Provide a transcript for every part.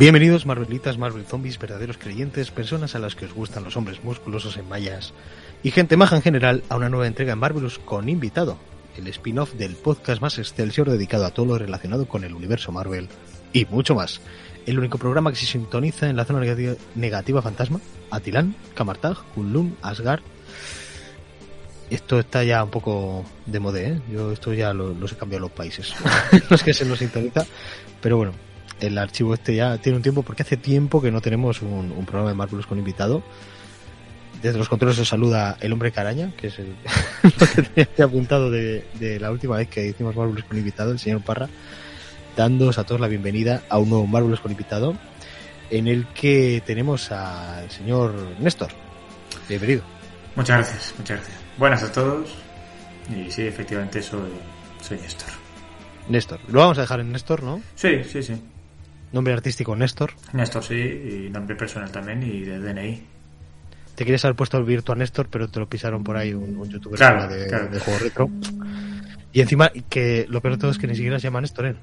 Bienvenidos Marvelitas, Marvel Zombies, verdaderos creyentes, personas a las que os gustan los hombres musculosos en mallas y gente maja en general a una nueva entrega en Marvelous con invitado, el spin-off del podcast más excelsior dedicado a todo lo relacionado con el universo Marvel y mucho más. El único programa que se sintoniza en la zona negativa, negativa fantasma, Atilán, Kamartag, Kunlun, Asgard. Esto está ya un poco de modé, ¿eh? Yo esto ya lo- los he cambiado los países. los que se nos sintoniza. Pero bueno, el archivo este ya tiene un tiempo, porque hace tiempo que no tenemos un, un programa de Marvelous con invitado. Desde los controles os saluda el hombre caraña, que es el que tenía aquí apuntado de, de la última vez que hicimos Marvelous con invitado, el señor Parra, dándoos a todos la bienvenida a un nuevo Marvelous con invitado, en el que tenemos al señor Néstor. Bienvenido. Muchas gracias, muchas gracias. Buenas a todos. Y sí, efectivamente soy, soy Néstor. Néstor. Lo vamos a dejar en Néstor, ¿no? Sí, sí, sí. Nombre artístico Néstor. Néstor sí, y nombre personal también y de DNI. Te querías haber puesto el Virtua Néstor, pero te lo pisaron por ahí un, un youtuber Claro, de, claro. de juego retro. Y encima, que lo peor de todo es que ni siquiera se llama Néstor, ¿eh?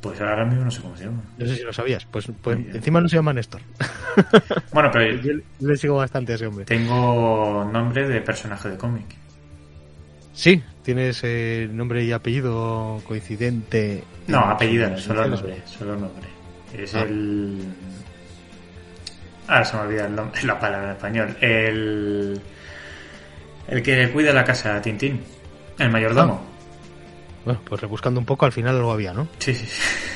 Pues ahora mismo no sé cómo se llama. No sé si lo sabías. Pues, pues encima no se llama Néstor. Bueno, pero yo le sigo bastante a ese hombre. tengo nombre de personaje de cómic. Sí, tienes eh, nombre y apellido coincidente. No, apellido, no, solo nombre, solo nombre. Es Ah. el... Ahora se me olvida el nombre, la palabra en español. El... El que cuida la casa Tintín. El mayordomo. Bueno, pues rebuscando un poco, al final algo había, ¿no? Sí, sí.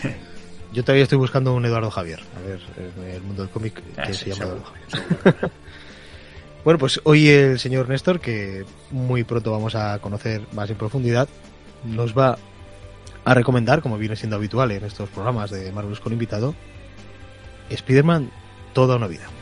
Yo todavía estoy buscando un Eduardo Javier. A ver, en el mundo del cómic que Ah, se sí, llama seguro, Eduardo Javier. Bueno, pues hoy el señor Néstor, que muy pronto vamos a conocer más en profundidad, nos va a recomendar, como viene siendo habitual en estos programas de Marvelous con invitado, Spider-Man toda una vida.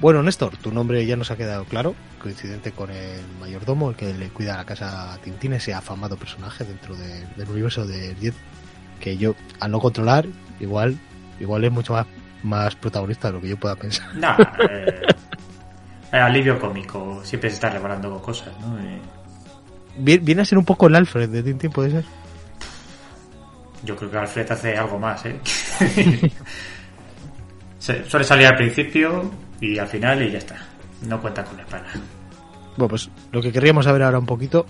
Bueno, Néstor, tu nombre ya nos ha quedado claro, coincidente con el mayordomo, el que le cuida la casa a Tintín, ese afamado personaje dentro de- del universo de 10, que yo, al no controlar, igual, igual es mucho más, más protagonista de lo que yo pueda pensar. No, eh, eh, alivio cómico. Siempre se está reparando con cosas, ¿no? Eh, Viene a ser un poco el Alfred de Tintín, puede ser. yo creo que Alfred hace algo más, ¿eh? Suele salir al principio y al final y ya está. No cuenta con la pana. Bueno, pues lo que querríamos saber ahora un poquito,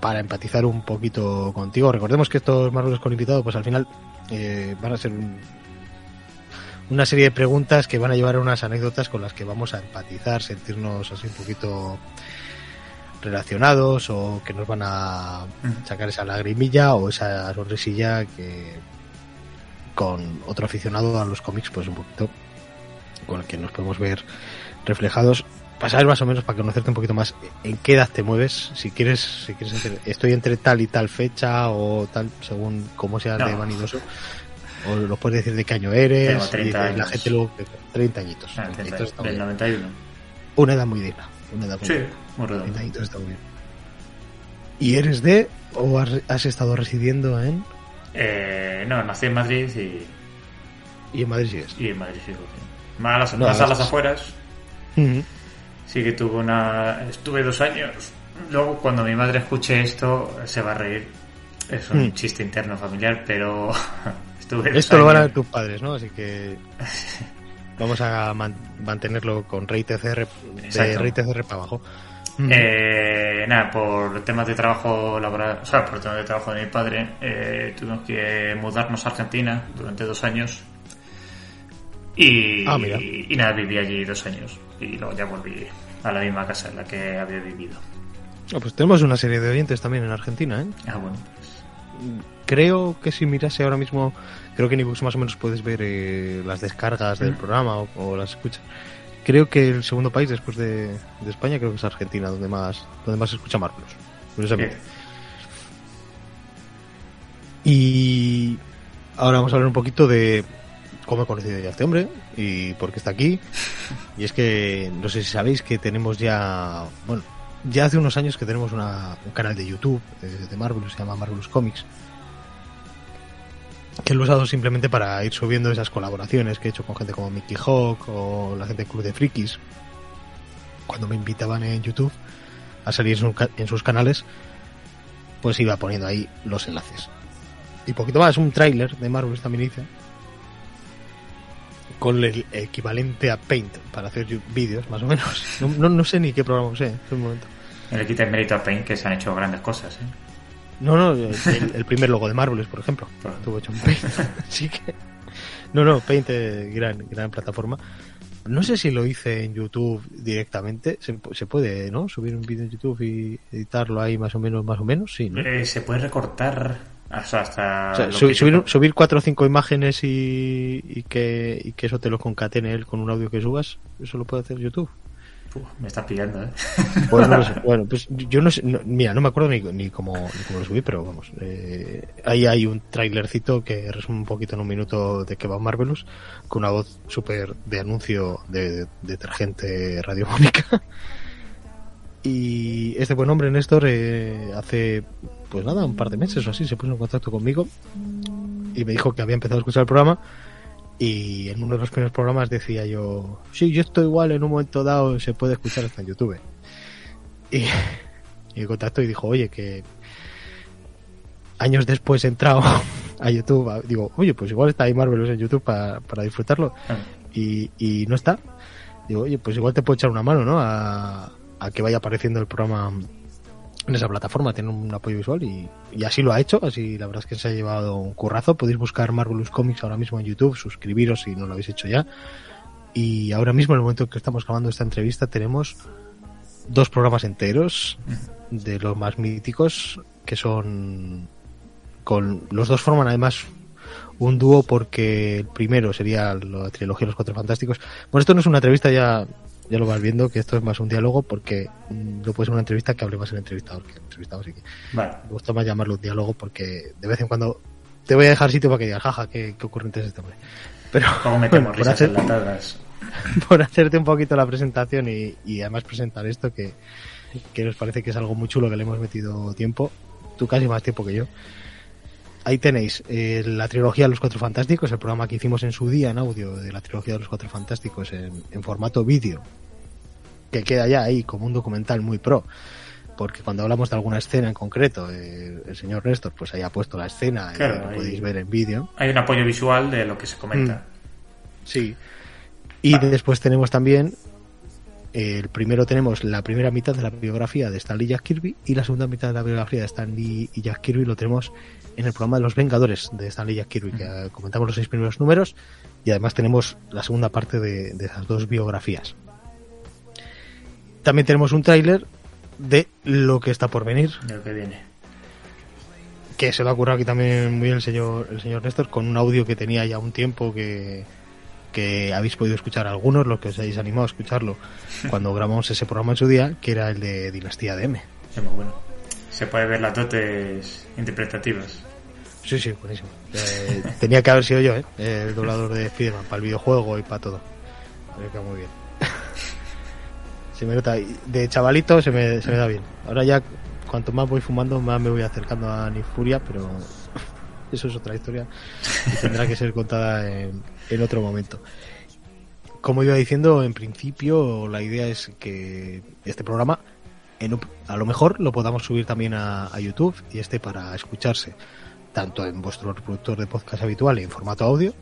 para empatizar un poquito contigo, recordemos que estos Marvelos con invitado, pues al final eh, van a ser un- una serie de preguntas que van a llevar a unas anécdotas con las que vamos a empatizar, sentirnos así un poquito relacionados o que nos van a sacar esa lagrimilla o esa sonrisilla que con otro aficionado a los cómics pues un poquito con el que nos podemos ver reflejados para saber más o menos para conocerte un poquito más en qué edad te mueves si quieres si quieres entre- estoy entre tal y tal fecha o tal según cómo seas No. de vanidoso o lo puedes decir de qué año eres Tengo 30 y de- la gente luego 30 añitos Ah, 30 30, añitos está muy del bien. 91. una edad muy digna una edad muy Sí, digna. muy 30 redondo. añitos está muy bien ¿y eres de o has, has estado residiendo en Eh, no, nací en Madrid y, y en Madrid sigues y en Madrid sigo. sí. Más a las, No, más a las es- afueras. Sí que tuve una... Estuve dos años. Luego, cuando mi madre escuche esto, se va a reír. Es un chiste interno familiar, pero estuve dos Esto lo van a ver tus padres, ¿no? Así que vamos a man- mantenerlo con Rey TCR, de. Rey TCR para abajo. Eh, nada, por temas de trabajo laboral, o sea, por temas de trabajo de mi padre, eh, tuvimos que mudarnos a Argentina durante dos años. Y, Ah, mira. y nada, viví allí dos años. Y luego ya volví a la misma casa en la que había vivido. Ah, pues tenemos una serie de oyentes también en Argentina, ¿eh? Ah, bueno, pues, Creo que si mirase ahora mismo, creo que en iBooks más o menos puedes ver eh, las descargas del Mm. programa o, o las escuchas. Creo que el segundo país después de, de España creo que es Argentina, donde más donde más se escucha Marvelous. Curiosamente. bien. Y ahora vamos a hablar un poquito de cómo he conocido ya a este hombre y por qué está aquí. Y es que no sé si sabéis que tenemos ya, bueno, ya hace unos años que tenemos una, un canal de YouTube de, Marvelous, se llama Marvelous Comics, que lo he usado simplemente para ir subiendo esas colaboraciones que he hecho con gente como Mickey Hawk o la gente del Club de Frikis, cuando me invitaban en YouTube a salir en, sus canales, pues iba poniendo ahí los enlaces. Y poquito más, un tráiler de Marvel también hice, con el equivalente a Paint para hacer vídeos, más o menos. No, no, no sé ni qué programa usé en un momento. No le quita el mérito a Paint que se han hecho grandes cosas, ¿eh? No, no, el, el primer logo de Marvelous, por ejemplo, estuvo hecho en Paint. Así que. No, no, Paint, eh, gran, gran plataforma. No sé si lo hice en YouTube directamente. Se, se puede, ¿no? Subir un vídeo en YouTube y editarlo ahí más o menos, más o menos, sí, ¿no? Eh, se puede recortar hasta... hasta O sea, lo su- que- subir, subir cuatro o cinco imágenes y, y que, y que eso te lo concatene él con un audio que subas, eso lo puede hacer YouTube. Uf, me estás pillando, ¿eh? Pues no lo sé. Bueno, pues yo no sé, no- mira, no me acuerdo ni, ni, cómo, ni cómo lo subí, pero vamos, eh, ahí hay un trailercito que resume un poquito en un minuto de que va Marvelous, con una voz súper de anuncio de, de detergente radiofónica. Y este buen hombre, Néstor, eh, hace, pues nada, un par de meses o así, se puso en contacto conmigo y me dijo que había empezado a escuchar el programa y en uno de los primeros programas decía yo, sí, yo estoy igual en un momento dado, se puede escuchar hasta en YouTube. Y, y me contactó y dijo, oye, que años después he entrado a YouTube, a- digo, oye, pues igual está ahí Marvelous en YouTube para, para disfrutarlo Ah, y, y no está. Digo, oye, pues igual te puedo echar una mano, ¿no? A, a que vaya apareciendo el programa en esa plataforma, tiene un apoyo visual y, y así lo ha hecho, así la verdad es que se ha llevado un currazo. Podéis buscar Marvelous Comics ahora mismo en YouTube, suscribiros si no lo habéis hecho ya. Y ahora mismo, en el momento en que estamos grabando esta entrevista, tenemos dos programas enteros de los más míticos, que son con los dos forman además un dúo porque el primero sería la trilogía de los cuatro fantásticos. Bueno, esto no es una entrevista ya ya lo vas viendo que esto es más un diálogo porque mm, no puede ser una entrevista que hable más el entrevistador que el entrevistado así que Vale. me gusta más llamarlo un diálogo porque de vez en cuando te voy a dejar sitio para que digas jaja qué, qué ocurrente es este hombre pero por, hacer- por hacerte un poquito la presentación y, y además presentar esto que, que nos parece que es algo muy chulo que le hemos metido tiempo, tú casi más tiempo que yo. Ahí tenéis eh, la trilogía de los Cuatro Fantásticos, el programa que hicimos en su día en audio de la trilogía de los Cuatro Fantásticos en, en formato vídeo, que queda ya ahí como un documental muy pro. Porque cuando hablamos de alguna escena en concreto, eh, el señor Néstor pues haya puesto la escena Claro, y lo podéis ver en vídeo. Hay un apoyo visual de lo que se comenta. Sí. Y después tenemos también, eh, el primero tenemos la primera mitad de la biografía de Stan Lee y Jack Kirby y la segunda mitad de la biografía de Stan Lee y Jack Kirby lo tenemos en el programa de los Vengadores de Stan Lee y Jack Kirby, que comentamos los seis primeros números y además tenemos la segunda parte de, de esas dos biografías. También tenemos un tráiler de lo que está por venir, De lo que viene. que se lo ha currado aquí también muy bien el señor, el señor Néstor, con un audio que tenía ya un tiempo que, que habéis podido escuchar algunos, los que os hayáis animado a escucharlo cuando grabamos ese programa en su día, que era el de Dinastía de M. Es muy bueno. Se puede ver las dotes interpretativas. Sí, sí, buenísimo. Eh, tenía que haber sido yo, ¿eh? el doblador de Spiderman para el videojuego y para todo. Me queda muy bien. se me nota, de chavalito se me, se me da bien. Ahora ya, cuanto más voy fumando, más me voy acercando a Nifuria, pero eso es otra historia y tendrá que ser contada en, en otro momento. Como iba diciendo, en principio la idea es que este programa en un- a lo mejor lo podamos subir también a, a YouTube y este para escucharse tanto en vuestro reproductor de podcast habitual en formato audio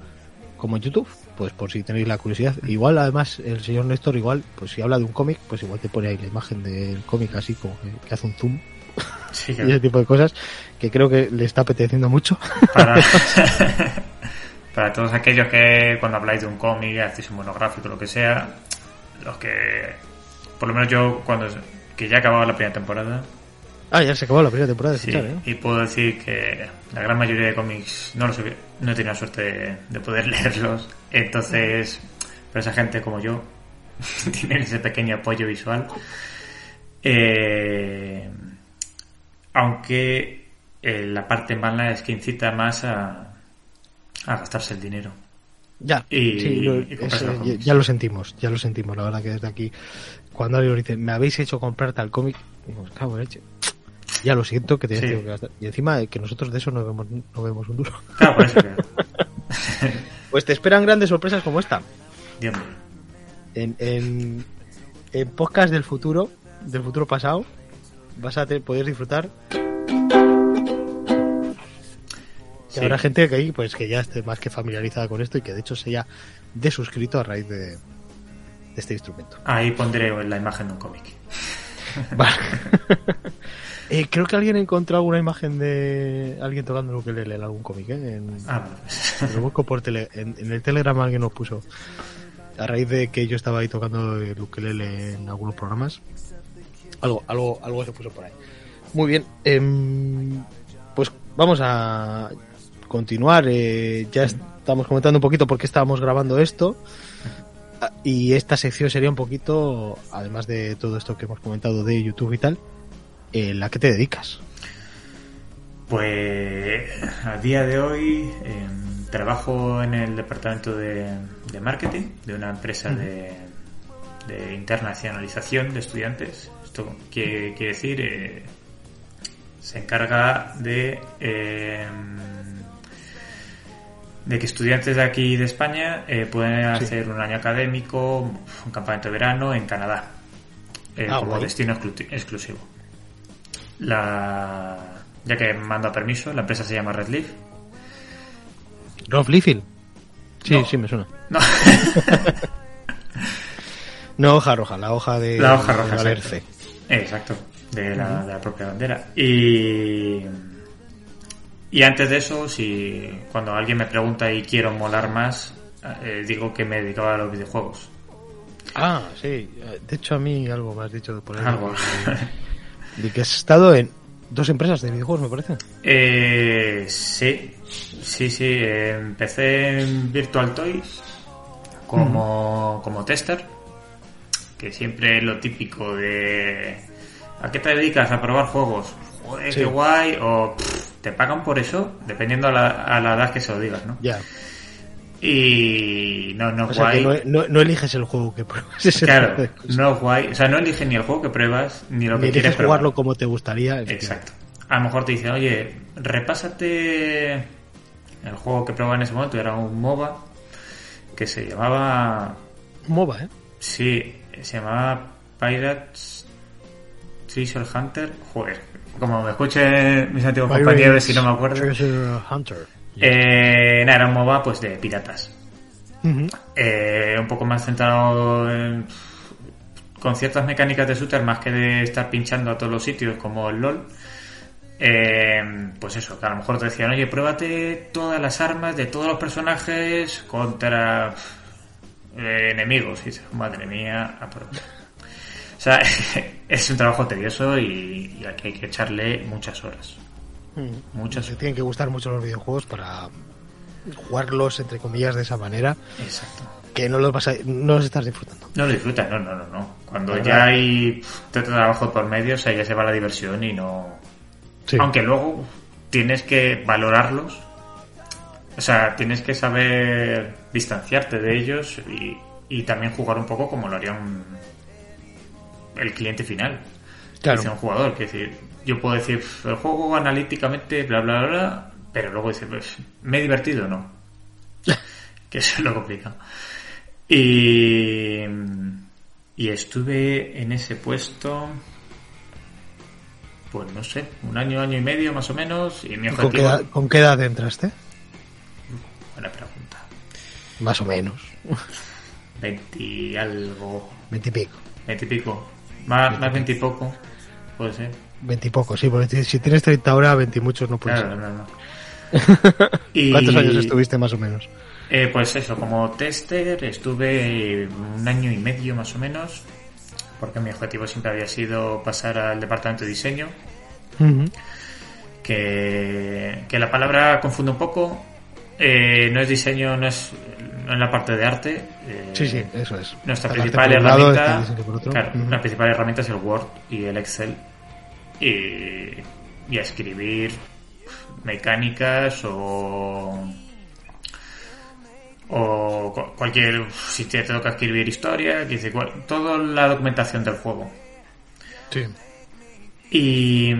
como en YouTube, pues por si tenéis la curiosidad. Igual además el señor Néstor igual, pues si habla de un cómic, pues igual te pone ahí la imagen del cómic así como que, que hace un zoom Sí, y ese tipo de cosas que creo que le está apeteciendo mucho. para, para todos aquellos que cuando habláis de un cómic, hacéis un monográfico, lo que sea, los que, por lo menos yo, cuando que ya he acabado la primera temporada, ah, ya se acabó la primera temporada sí, escuchar, ¿eh? y puedo decir que la gran mayoría de cómics no los he, no he tenido la suerte de, de poder leerlos, entonces, para esa gente como yo, tienen ese pequeño apoyo visual. Eh, aunque eh, la parte mala es que incita más a, a gastarse el dinero. Ya, Y- sí, lo- y ya, ya lo sentimos, ya lo sentimos. La verdad que desde aquí, cuando alguien dice, me habéis hecho comprar tal cómic, digo, cago en leche. Ya lo siento que te Sí. que gastar. Y encima eh, que nosotros de eso no vemos, no vemos un duro. Claro, por eso que... Pues te esperan grandes sorpresas como esta. Dios mío. En, en, en podcast del futuro, del futuro pasado, vas a poder disfrutar. Y Sí. habrá gente que ahí, pues que ya esté más que familiarizada con esto y que de hecho se haya desuscrito a raíz de, de este instrumento. Ahí pondré la imagen de un cómic. Vale. Eh, creo que alguien encontró alguna imagen de alguien tocando el ukelele en algún cómic, ¿eh? En, Ah, lo busco por tele, en, en el Telegram alguien nos puso a raíz de que yo estaba ahí tocando el ukelele en algunos programas. Algo, algo, algo se puso por ahí. Muy bien. em, pues vamos a continuar. eh, ya estamos comentando un poquito por qué estábamos grabando esto. Ah, Y esta sección sería un poquito, además de todo esto que hemos comentado de YouTube y tal, en la que te dedicas. Pues a día de hoy em, trabajo en el departamento de, de marketing de una empresa de, de internacionalización de estudiantes. Esto quiere, quiere decir, eh, se encarga de, em, de que estudiantes de aquí de España eh, pueden Sí. hacer un año académico, un campamento de verano en Canadá, eh, Ah, como guay. destino exclu- exclusivo. La, ya que manda permiso, la empresa se llama Redleaf. Rob Liefeld. Sí, No. sí, me suena. No, No hoja roja, la hoja de la hoja roja. de exacto. Exacto, de la, de la propia bandera. Y, y antes de eso, si cuando alguien me pregunta y quiero molar más, eh, digo que me dedicaba a los videojuegos. Ah, sí. De hecho, a mí algo me has dicho por ahí. Algo. De que has estado en dos empresas de videojuegos, me parece. Eh, sí, sí, sí. eh, Empecé en Virtual Toys como, como tester, que siempre es lo típico de ¿a qué te dedicas? A probar juegos. Joder, Sí. qué guay. O "Pff, te pagan por eso, dependiendo a la, a la edad que se lo digas, ¿no? Ya. Y no, no O es sea, que guay. no, no- no eliges el juego que pruebas. ese Claro, no es guay. O sea, no eliges ni el juego que pruebas, ni lo Ni que eliges quieres probar. jugarlo como te gustaría. Exacto. A lo mejor te dicen, oye, repásate el juego que probaba en ese momento, era un MOBA que se llamaba, MOBA, ¿eh? sí, se llamaba Pirates Treasure Hunter. Joder, como me escuchen mis antiguos compañeros si no me acuerdo. Hunter. Eh, nada, era un MOBA pues de piratas. Eh, un poco más centrado en, con ciertas mecánicas de shooter más que de estar pinchando a todos los sitios como el LOL. Eh, pues eso, que a lo mejor te decían, oye, pruébate todas las armas de todos los personajes contra eh, enemigos. Y dices, madre mía, a sea, es un trabajo tedioso y, y aquí hay que echarle muchas horas. Ujú. Muchas Te tienen que gustar mucho los videojuegos para jugarlos, entre comillas, de esa manera, Exacto. que no los, vas a- no los estás disfrutando. No lo disfrutas, no, no, no, no. Cuando ya hay tanto trabajo por medio, o sea, ya se va la diversión y no... Sí. Aunque luego tienes que valorarlos, o sea, tienes que saber distanciarte de ellos y, y también jugar un poco como lo haría un- el cliente final. Claro. Dice un jugador, que decir, yo puedo decir, "Pff, el juego analíticamente, bla, bla, bla, pero luego dice, pues, ¿me he divertido o no? que eso es lo complicado. Y, y estuve en ese puesto, pues no sé, un año, año y medio más o menos, y mi ¿Y ¿Con qué, objetivo... edad, con qué edad entraste? Buena pregunta. Más o menos. 20 algo, Veintipico. 20 y pico. Más, más 20 y poco, puede ser. Veintipoco, sí, porque si tienes 30 ahora, veintimuchos no puedes Claro, ser. no, no. Y- ¿Cuántos años estuviste más o menos? Eh, pues eso, como tester estuve un año y medio más o menos, porque mi objetivo siempre había sido pasar al departamento de diseño, que, que la palabra confunde un poco, eh, no es diseño, no es, es la parte de arte. eh, Sí, sí, eso es. Nuestra principal herramienta, este la principal herramienta es el Word y el Excel y, y a escribir mecánicas o o cu- cualquier si te toca escribir historia, que dice toda la documentación del juego. Sí. Y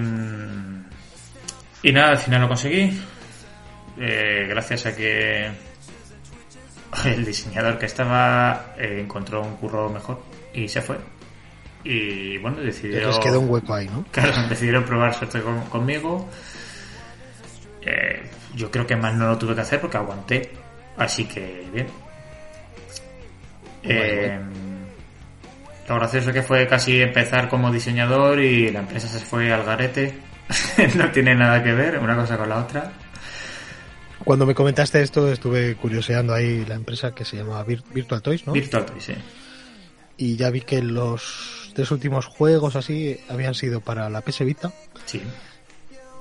y nada, al final lo conseguí. Eh, gracias a que el diseñador que estaba eh, encontró un curro mejor y se fue. Y bueno, decidió Les quedó un hueco ahí, ¿no? Claro, decidieron probar suerte con- conmigo. Eh, yo creo que más no lo tuve que hacer porque aguanté. Así que bien. Eh, lo gracioso que fue casi empezar como diseñador y la empresa se fue al garete. no tiene nada que ver una cosa con la otra. Cuando me comentaste esto, estuve curioseando ahí la empresa que se llama Vir- Virtual Toys, ¿no? Virtual Toy, sí. y ya vi que los tres últimos juegos así habían sido para la PS Vita. Sí.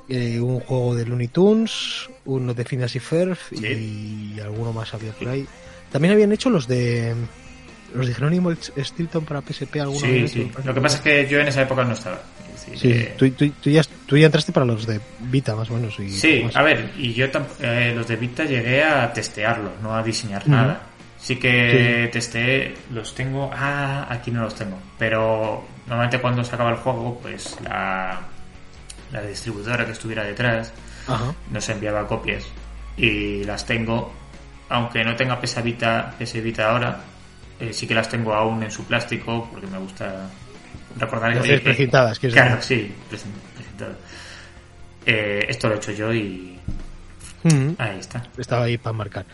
Eh, un juego de Looney Tunes, uno de Phineas y Ferb Sí. y alguno más había por ahí. También habían hecho los de los de Jerónimo Stilton para PSP alguna Sí, sí. Lo que pasa es que yo en esa época no estaba. Decir, Sí, eh, tú, tú- tú ya, tú ya entraste para los de Vita más o menos. Y Sí, más. a ver, y yo eh, los de Vita llegué a testearlos, no a diseñar nada. Sí que testeé, los tengo, ah, aquí no los tengo, pero normalmente cuando se acaba el juego, pues la, la distribuidora que estuviera detrás Ajá. nos enviaba copias y las tengo, aunque no tenga PS Vita, PS Vita ahora, eh, sí que las tengo aún en su plástico porque me gusta recordar que... tienes precintadas, quieres Claro, sí, presentado. Eh, esto lo he hecho yo y Ujú. ahí está. Estaba ahí para marcar.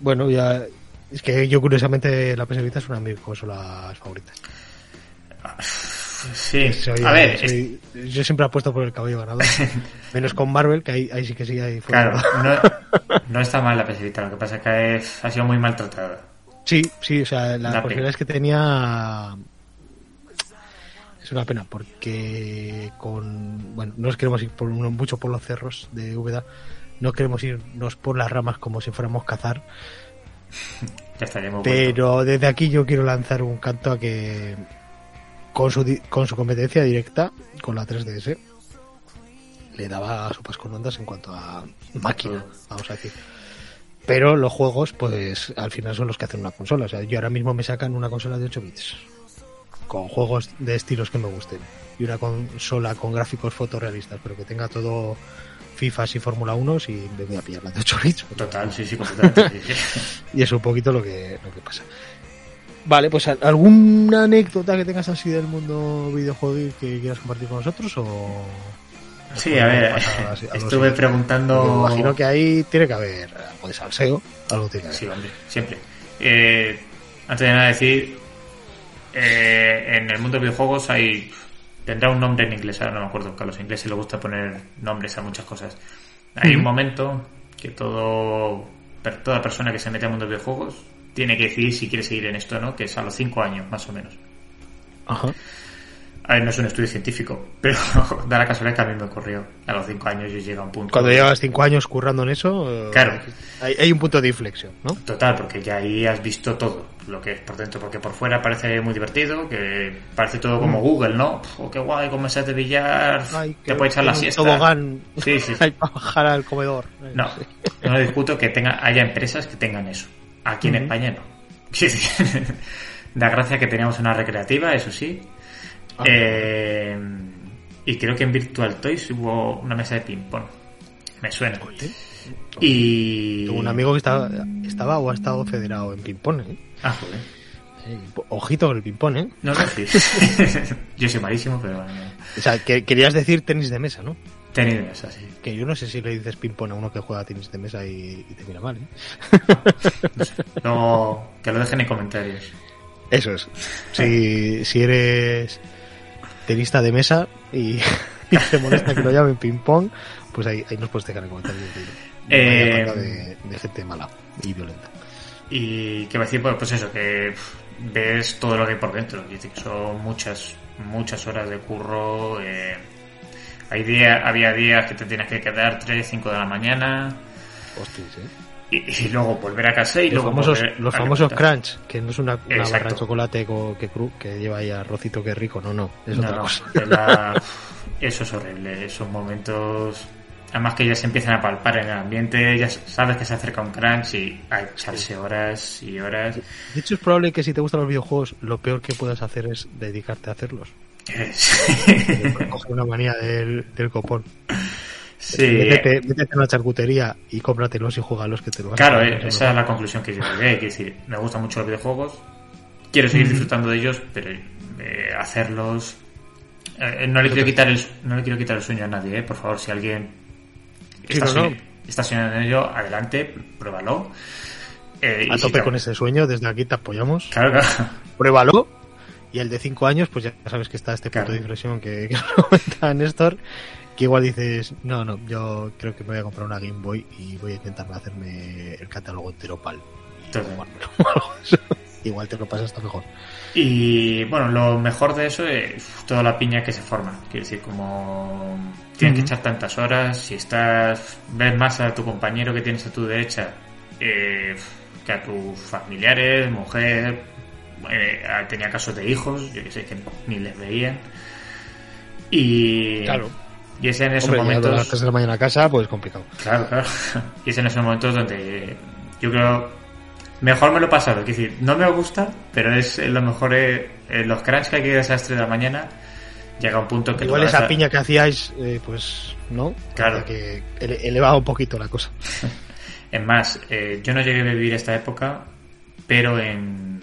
Bueno, ya. Es que yo, curiosamente, la PS Vita es una de mis consolas favoritas. Sí, Soy- a ver, es- yo siempre apuesto por el caballo ganador. Menos con Marvel, que ahí, ahí sí que sí, fue. claro, no, no está mal la PS Vita, lo que pasa es que es- ha sido muy maltratada. Sí, sí, o sea, Da las posibilidades que tenía. Es una pena, porque con. Bueno, no nos queremos ir por, mucho por los cerros de Úbeda. No queremos irnos por las ramas como si fuéramos cazar. Ya estaríamos vuelto. Pero desde aquí yo quiero lanzar un canto a que con su, con su competencia directa, con la 3DS, le daba sopas con ondas en cuanto a máquina, vamos a decir. Pero los juegos, pues al final son los que hacen una consola. O sea, yo ahora mismo me sacan una consola de 8 bits, con juegos de estilos que me gusten, y una consola con gráficos fotorrealistas, pero que tenga todo FIFAs y Fórmula 1 y me voy a pillar la de 8 bits. Total, sí, sí, completamente. Y es un poquito lo que, lo que pasa. Vale, pues ¿al- ¿alguna anécdota que tengas así del mundo videojuego que quieras compartir con nosotros? O... Sí, a ver, estuve preguntando... Me imagino que ahí tiene que haber algo de salseo, algo tiene que haber. Sí, hombre, siempre. Eh, antes de nada decir, eh, en el mundo de videojuegos hay tendrá un nombre en inglés, ahora no me acuerdo, que a los ingleses les gusta poner nombres a muchas cosas. Hay un momento que todo toda persona que se mete al mundo de videojuegos tiene que decidir si quiere seguir en esto o no, que es a los 5 años, más o menos. Ajá. A ver, no es un estudio científico, pero da la casualidad que a mí me ocurrió. A los 5 años yo llegué a un punto... Cuando llevas cinco años currando en eso, eh, Claro. hay, hay un punto de inflexión, ¿no? Total, porque ya ahí has visto todo lo que es por dentro, porque por fuera parece muy divertido, que parece todo como Google, ¿no? Oh, qué guay, cómo se de billar, Mm. Ay, te puedes echar la siesta. Tobogán Sí, sí. Hay para bajar al comedor. No, Sí. no discuto que tenga, haya empresas que tengan eso. Aquí en. España no. Sí, sí. Da gracia que teníamos una recreativa, eso sí. Ah. Eh, y creo que en Virtual Toys hubo una mesa de ping-pong. Me suena. Y. Tengo un amigo que estaba, estaba o ha estado federado en ping-pong, ¿eh? Ah, joder. Ojito con el ping-pong, ¿eh? No, no, sí. Yo soy malísimo, pero bueno. O sea, que querías decir tenis de mesa, ¿no? Tenis de mesa, sí. Que yo no sé si le dices ping-pong a uno que juega tenis de mesa y, y te mira mal, ¿eh? Luego, que lo dejen en comentarios. Eso es. Si, si eres tenista de mesa y, y te molesta que lo llamen ping-pong, pues ahí, ahí nos puedes dejar en comentarios. Eh, Vaya falta de, de gente mala y violenta. Y que va a decir, pues, pues eso, que ves todo lo que hay por dentro. Son muchas, muchas horas de curro. eh, hay días, había días que te tienes que quedar 3, 5 de la mañana. Hostias, ¿eh? Y, y luego volver a casa y Los luego famosos, los a famosos crunch, que no es una, una barra de chocolate co- que, cru, que lleva ahí arrocito que rico, no, no, es No, otra cosa. la- eso es horrible. Esos momentos Además que ya se empiezan a palpar en el ambiente, ya sabes que se acerca un crunch y que echarse horas y horas. De hecho, es probable que si te gustan los videojuegos, lo peor que puedas hacer es dedicarte a hacerlos. Coger una manía del, copón. Sí. Métete, en una charcutería y cómpratelos y juegalos que te lo Claro, eh, esa es la conclusión que yo llegué. Que decir, me gustan mucho los videojuegos, quiero seguir disfrutando de ellos, pero eh, hacerlos. Eh, no, le quiero quitar el, no le quiero quitar el sueño a nadie, por favor, si alguien está, soñando en ello, adelante, pruébalo. a tope con ese sueño, desde aquí te apoyamos. Claro, claro. Pruébalo y el de 5 años, pues ya sabes que está este punto de inflexión que, que comenta Néstor, que igual dices, no, no, yo creo que me voy a comprar una Game Boy y voy a intentar hacerme el catálogo entero PAL. igual te lo pasas hasta mejor. Y bueno, lo mejor de eso es toda la piña que se forma. Quiero decir, como tienes que echar tantas horas, si estás, ves más a tu compañero que tienes a tu derecha eh, que a tus familiares, mujer, eh, tenía casos de hijos, yo que sé, que ni les veían. Y. Claro. Y es en esos momentos. A las de la mañana a casa, pues complicado. Claro, claro. Y es en esos momentos donde yo creo. Mejor me lo he pasado. Es decir, no me gusta, pero es lo mejor. Eh, los crunch que hay que ir a las 3 de la mañana. Llega un punto que. Igual esa piña que hacíais, eh, pues. ¿No? Claro. Que elevaba un poquito la cosa. es más, eh, yo no llegué a vivir esta época, pero en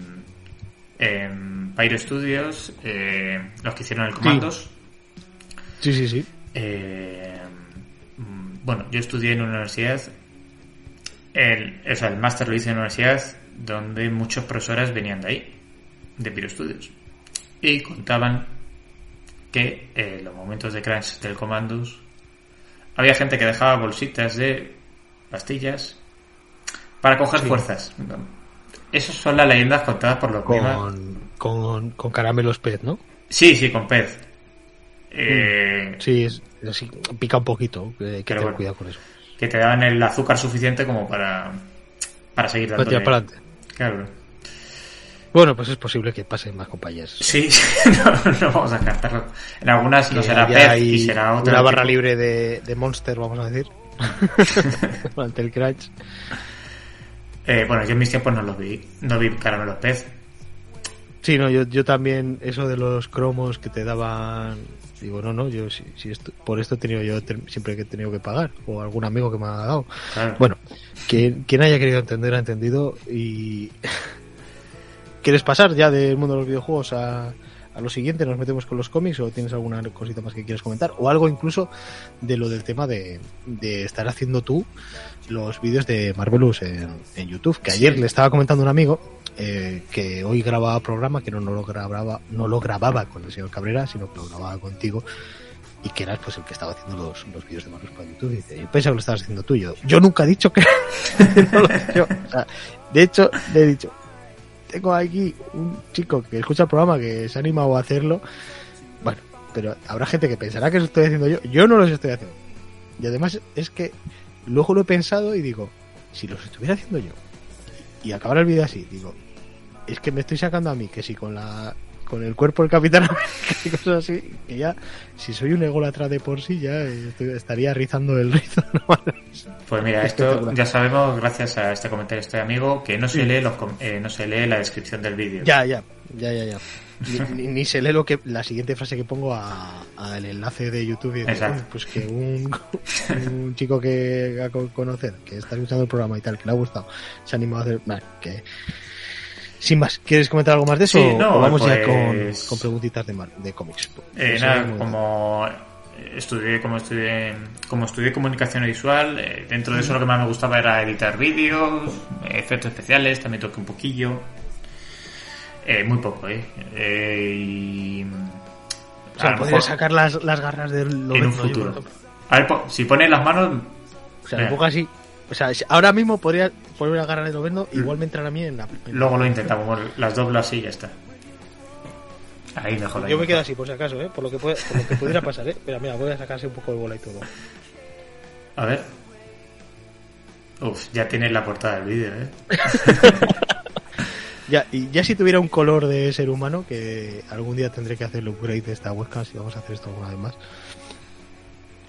en Pyro Studios, eh, los que hicieron el Comandos. Sí, sí, sí. Eh, bueno, yo estudié en una universidad, el, o sea, el máster lo hice en una universidad donde muchos profesores venían de ahí, de Pyro Studios. Y contaban que en eh, los momentos de crunch del Comandos había gente que dejaba bolsitas de pastillas para coger fuerzas. Esas son las leyendas contadas por los con, con, con, caramelos pez, ¿no? Sí, sí, con pez. Eh, sí, es, pica un poquito, hay que tener cuidado con eso. Que te daban el azúcar suficiente como para, para seguir dando. Para adelante. Claro. Bueno, pues es posible que pasen más compañías. Sí, no, no, vamos a cantarlo. En algunas no será pez y será otra. Una barra libre de, de Monster, vamos a decir. Ante el Crunch. Eh, bueno, yo en mis tiempos no los vi, no vi caramelos pez. Sí, no, yo, yo también, eso de los cromos que te daban, digo, no, no, yo si, si esto, por esto he tenido yo siempre que he tenido que pagar, o algún amigo que me ha dado. Bueno, quien, quien haya querido entender ha entendido y... ¿Quieres pasar ya del mundo de los videojuegos a, a lo siguiente? ¿Nos metemos con los cómics o tienes alguna cosita más que quieras comentar? O algo incluso de lo del tema de, de estar haciendo tú los vídeos de Marvelous en, en YouTube, que ayer le estaba comentando un amigo eh, que hoy grababa programa, que no, no, lo grababa, no lo grababa con el señor Cabrera, sino que lo grababa contigo y que eras pues el que estaba haciendo los, los vídeos de Marvelous para YouTube. Y dice, yo pensaba que lo estabas haciendo tú. Yo, nunca he dicho que de hecho, le he dicho, tengo aquí un chico que escucha el programa que se ha animado a hacerlo. Bueno, pero habrá gente que pensará que lo estoy haciendo yo. Yo no los estoy haciendo. Y además es que luego lo he pensado y digo, si los estuviera haciendo yo y acabar el vídeo así, digo, es que me estoy sacando a mí, que si con la con el cuerpo del Capitán América y cosas así, que ya, si soy un ególatra de por sí, ya estaría rizando el rizo. Pues mira, esto ya sabemos, gracias a este comentario este amigo, que no se lee los, eh, no se lee la descripción del vídeo. Ya, ya, ya, ya, ya. Ni, se lee lo que la siguiente frase que pongo al enlace de YouTube y pues que un, un, chico que a conocer que está escuchando el programa y tal que le ha gustado se ha animado a hacer que sin más quieres comentar algo más de eso no, o vamos ya pues con, preguntitas de, de cómics eh, nada, como estudié como estudié como estudié comunicación visual eh, dentro de eso lo que más me gustaba era editar vídeos efectos especiales también toqué un poquillo. Eh, muy poco, ¿eh? eh y... O sea, podría sacar las, las garras del En un futuro. a ver, si pones las manos... O sea, un poco así... O sea, ahora mismo podría poner una garra de Lovendo, igual me entrará a mí en la... Luego lo intentamos, las doblas y ya está. Ahí mejor. Yo me quedo así, por si acaso, ¿eh? Por lo que, puede, por lo que pudiera pasar, ¿eh? Mira, mira, voy a sacarse un poco de bola y todo. A ver. Uf, ya tienes la portada del vídeo, ¿eh? Ya, y ya si tuviera un color de ser humano, que algún día tendré que hacer el upgrade de esta webcam si vamos a hacer esto alguna vez más.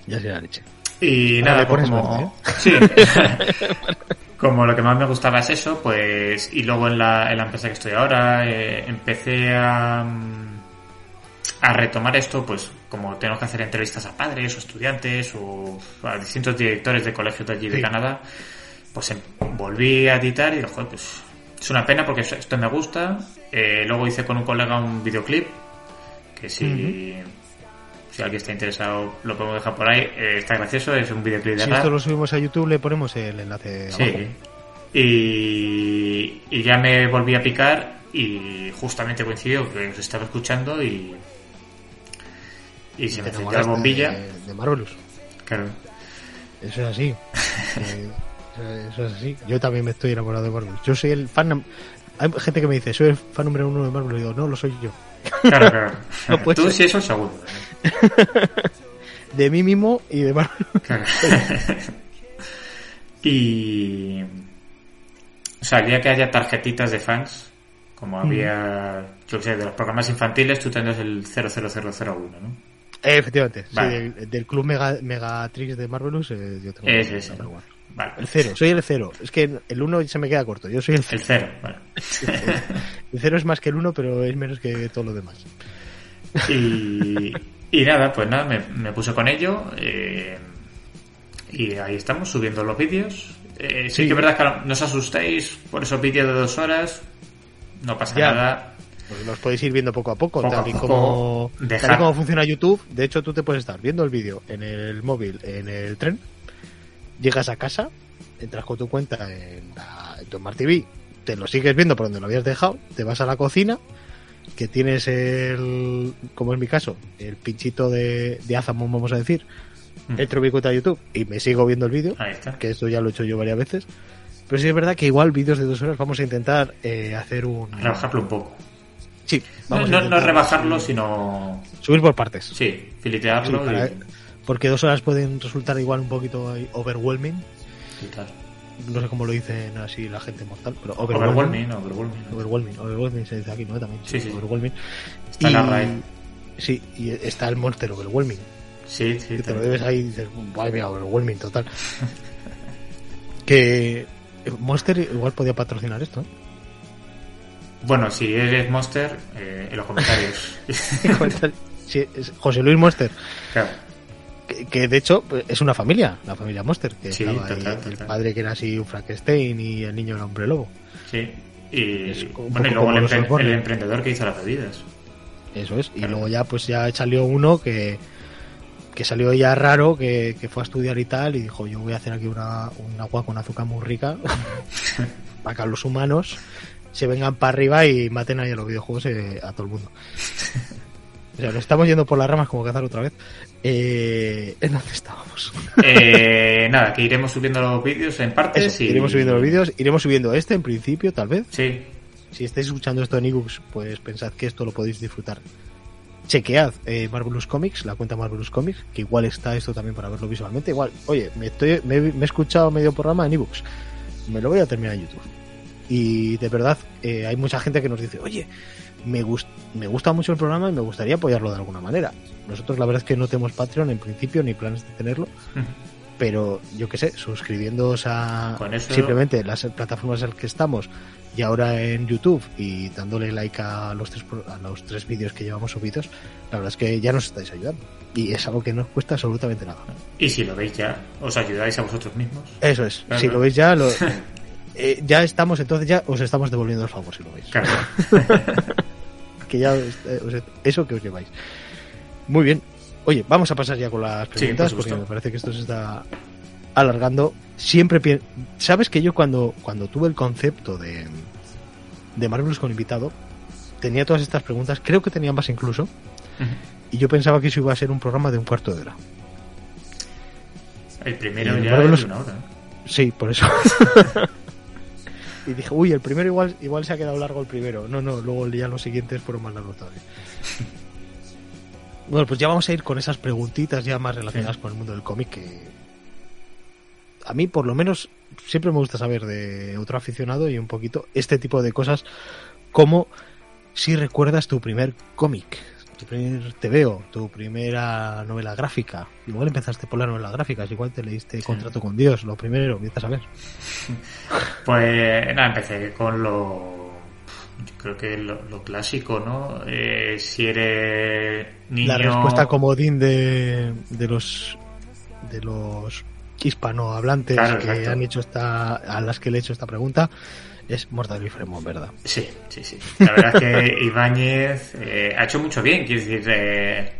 Ya será leche. Y Ahora nada, le pues pones como... Sí. como lo que más me gustaba es eso, pues... Y luego en la, en la empresa que estoy ahora eh, empecé a... mm, A retomar esto, pues como tengo que hacer entrevistas a padres o estudiantes o a distintos directores de colegios de allí de. Canadá, pues em- volví a editar y dije, joder, pues es una pena porque esto me gusta. Eh, luego hice con un colega un videoclip que si, si alguien está interesado lo podemos dejar por ahí. Eh, está gracioso, es un videoclip de Si rap. esto lo subimos a YouTube, le ponemos el enlace abajo. Sí. Y, y ya me volví a picar y justamente coincidió que os estaba escuchando y, y se me encendió la bombilla. De, de Marvelous. Claro. Eso es así. Eh, eso- es así. Yo también me estoy enamorado de Marvelous. Yo soy el fan. Hay gente que me dice, soy el fan número uno de Marvelous. Y digo, no, lo soy yo. Claro, claro. No Tú ser. sí, eso seguro. De mí mismo y de. Claro. y. O sea, el día que haya tarjetitas de fans, como había, yo qué sé, de los programas infantiles, tú tendrás el 00001, ¿no? Eh, efectivamente. sí, Vale. del, del club Mega, Megatrix de Marvelous, eh, yo tengo el ese. number one. Vale. El cero, soy el cero. Es que el uno se me queda corto. Yo soy el El cero. cero, vale. El cero es más que el uno, pero es menos que todo lo demás. Y, y nada, pues nada, me, me puse con ello. eh, y ahí estamos subiendo los vídeos. Eh, sí. Sí. que es verdad que no os asustéis por esos vídeos de dos horas. No pasa Ya. nada. Pues los podéis ir viendo poco a poco, Poco tal, y poco, como, dejar- tal y como funciona YouTube. De hecho, tú te puedes estar viendo el vídeo en el móvil, en el tren, llegas a casa, entras con tu cuenta en, la, en tu Smart TV, te lo sigues viendo por donde lo habías dejado, te vas a la cocina, que tienes el, como es mi caso, el pinchito de, de Azamon, vamos a decir, Mm. entro mi cuenta de YouTube y me sigo viendo el vídeo, Ahí está. que esto ya lo he hecho yo varias veces. Pero sí es verdad que igual vídeos de dos horas vamos a intentar eh, hacer un... Rebajarlo un poco. Sí, No, vamos a no, no rebajarlo, sino. subir por partes. Sí, filitearlo Sí, para- y. porque dos horas pueden resultar igual un poquito overwhelming. No sé cómo lo dicen así la gente mortal, pero overwhelming. Overwhelming, overwhelming. Overwhelming, overwhelming se dice aquí, ¿no? También. Sí, sí. Overwhelming. Está en la RAE. Sí, y está el monster overwhelming. Sí, sí. Que te lo debes ahí y dices, vaya mía, overwhelming total. que Monster igual podía patrocinar esto, ¿eh? Bueno, si eres Monster, eh, en los comentarios. Sí, José Luis Monster. claro. Que, que de hecho pues, es una familia, la familia Monster, que Sí, estaba ahí, total, el padre que era así un Frankenstein y el niño era hombre lobo. Sí. Y, bueno, y luego el, empre- emprendedor que hizo las bebidas. Eso es. Y luego ya pues ya salió uno que, que salió ya raro, que, que fue a estudiar y tal, y dijo, yo voy a hacer aquí una, un agua con azúcar muy rica para que los humanos se vengan para arriba y maten ahí a los videojuegos eh, a todo el mundo. O sea, nos estamos yendo por las ramas como cazar otra vez. Eh, ¿En dónde estábamos? Eh, nada, que iremos subiendo los vídeos en partes Eso, y... Iremos subiendo los vídeos, iremos subiendo este en principio, tal vez. Sí, Si estáis escuchando esto en ebooks, pues pensad que esto lo podéis disfrutar. Chequead eh, Marvelous Comics, la cuenta Marvelous Comics, que igual está esto también para verlo visualmente. Igual, oye, me, estoy, me, he- me he escuchado medio programa en ebooks. Me lo voy a terminar en YouTube. Y de verdad, eh, hay mucha gente que nos dice, oye, me, gust- me gusta mucho el programa y me gustaría apoyarlo de alguna manera. Nosotros la verdad es que no tenemos Patreon en principio, ni planes de tenerlo, pero yo qué sé, suscribiéndoos a eso- simplemente las plataformas en las que estamos y ahora en YouTube y dándole like a los tres a los tres vídeos que llevamos subidos, la verdad es que ya nos estáis ayudando y es algo que no os cuesta absolutamente nada. y si lo veis ya, os ayudáis a vosotros mismos. Eso es, Claro. si lo veis ya, lo- eh, ya estamos, entonces ya os estamos devolviendo el favor si lo veis. Claro. Que ya os- eh, eso que os lleváis. Muy bien. Oye, vamos a pasar ya con las preguntas porque me parece que esto se está alargando. Siempre pi- sabes que yo cuando cuando tuve el concepto de de Marvelous con invitado tenía todas estas preguntas, creo que tenía más incluso, y yo pensaba que eso iba a ser un programa de un cuarto de hora. El primero ya Marvelous- una hora. Sí, por eso. y dije, uy, el primero igual igual se ha quedado largo el primero. No, no, luego ya los siguientes fueron más largos todavía. Bueno, pues ya vamos a ir con esas preguntitas ya más relacionadas Sí. con el mundo del cómic que a mí por lo menos siempre me gusta saber de otro aficionado y un poquito este tipo de cosas como si recuerdas tu primer cómic, tu primer te veo, tu primera novela gráfica. Igual empezaste por las novelas gráficas, igual te leíste Contrato con Dios, lo primero, empiezas a ver. Pues nada, empecé con lo. Yo creo que lo, lo clásico, ¿no? Eh, si eres niño. La respuesta comodín de, de los de los hispanohablantes Claro, que exacto. han hecho esta a las que le he hecho esta pregunta es Mortal y Fremont, ¿verdad? Sí, sí, sí. La verdad es que Ibáñez eh, ha hecho mucho bien, quiero decir, eh,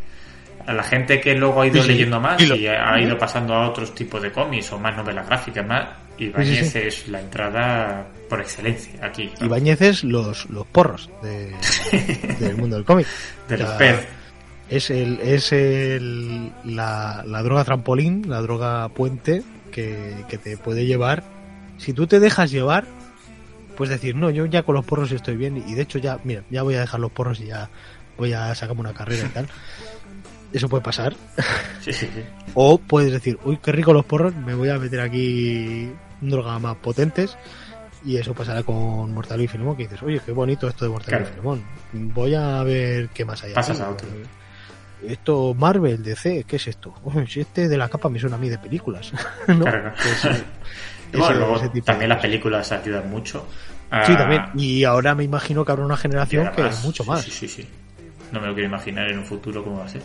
a la gente que luego ha ido Sí, leyendo más Y lo- y ha ido pasando a otros tipos de cómics o más novelas gráficas, más, Ibáñez Sí, sí, es la entrada por excelencia aquí. ¿no? Ibáñez es los, los porros de- del mundo del cómic. De los O sea, pez. Es el es el la, la droga trampolín, la droga puente que, que te puede llevar. Si tú te dejas llevar, puedes decir, no, yo ya con los porros estoy bien y de hecho ya, mira, ya voy a dejar los porros y ya voy a sacarme una carrera y tal. Eso puede pasar. Sí, sí, sí. O puedes decir, uy, qué rico los porros, me voy a meter aquí drogas más potentes. Y eso pasará con Mortal y Filemón, que dices, oye, qué bonito esto de Mortal Claro. y Filemón. Voy a ver qué más hay Pasas aquí". a otro. Esto, Marvel, DC, ¿qué es esto? Uy, si este de la capa me suena a mí de películas. ¿no? Claro. Pues, bueno, ese- luego ese tipo de también las películas ayudan mucho. Sí, también. Y ahora me imagino que habrá una generación que más. mucho más. Sí, sí, sí. No me lo quiero imaginar en un futuro cómo va a ser.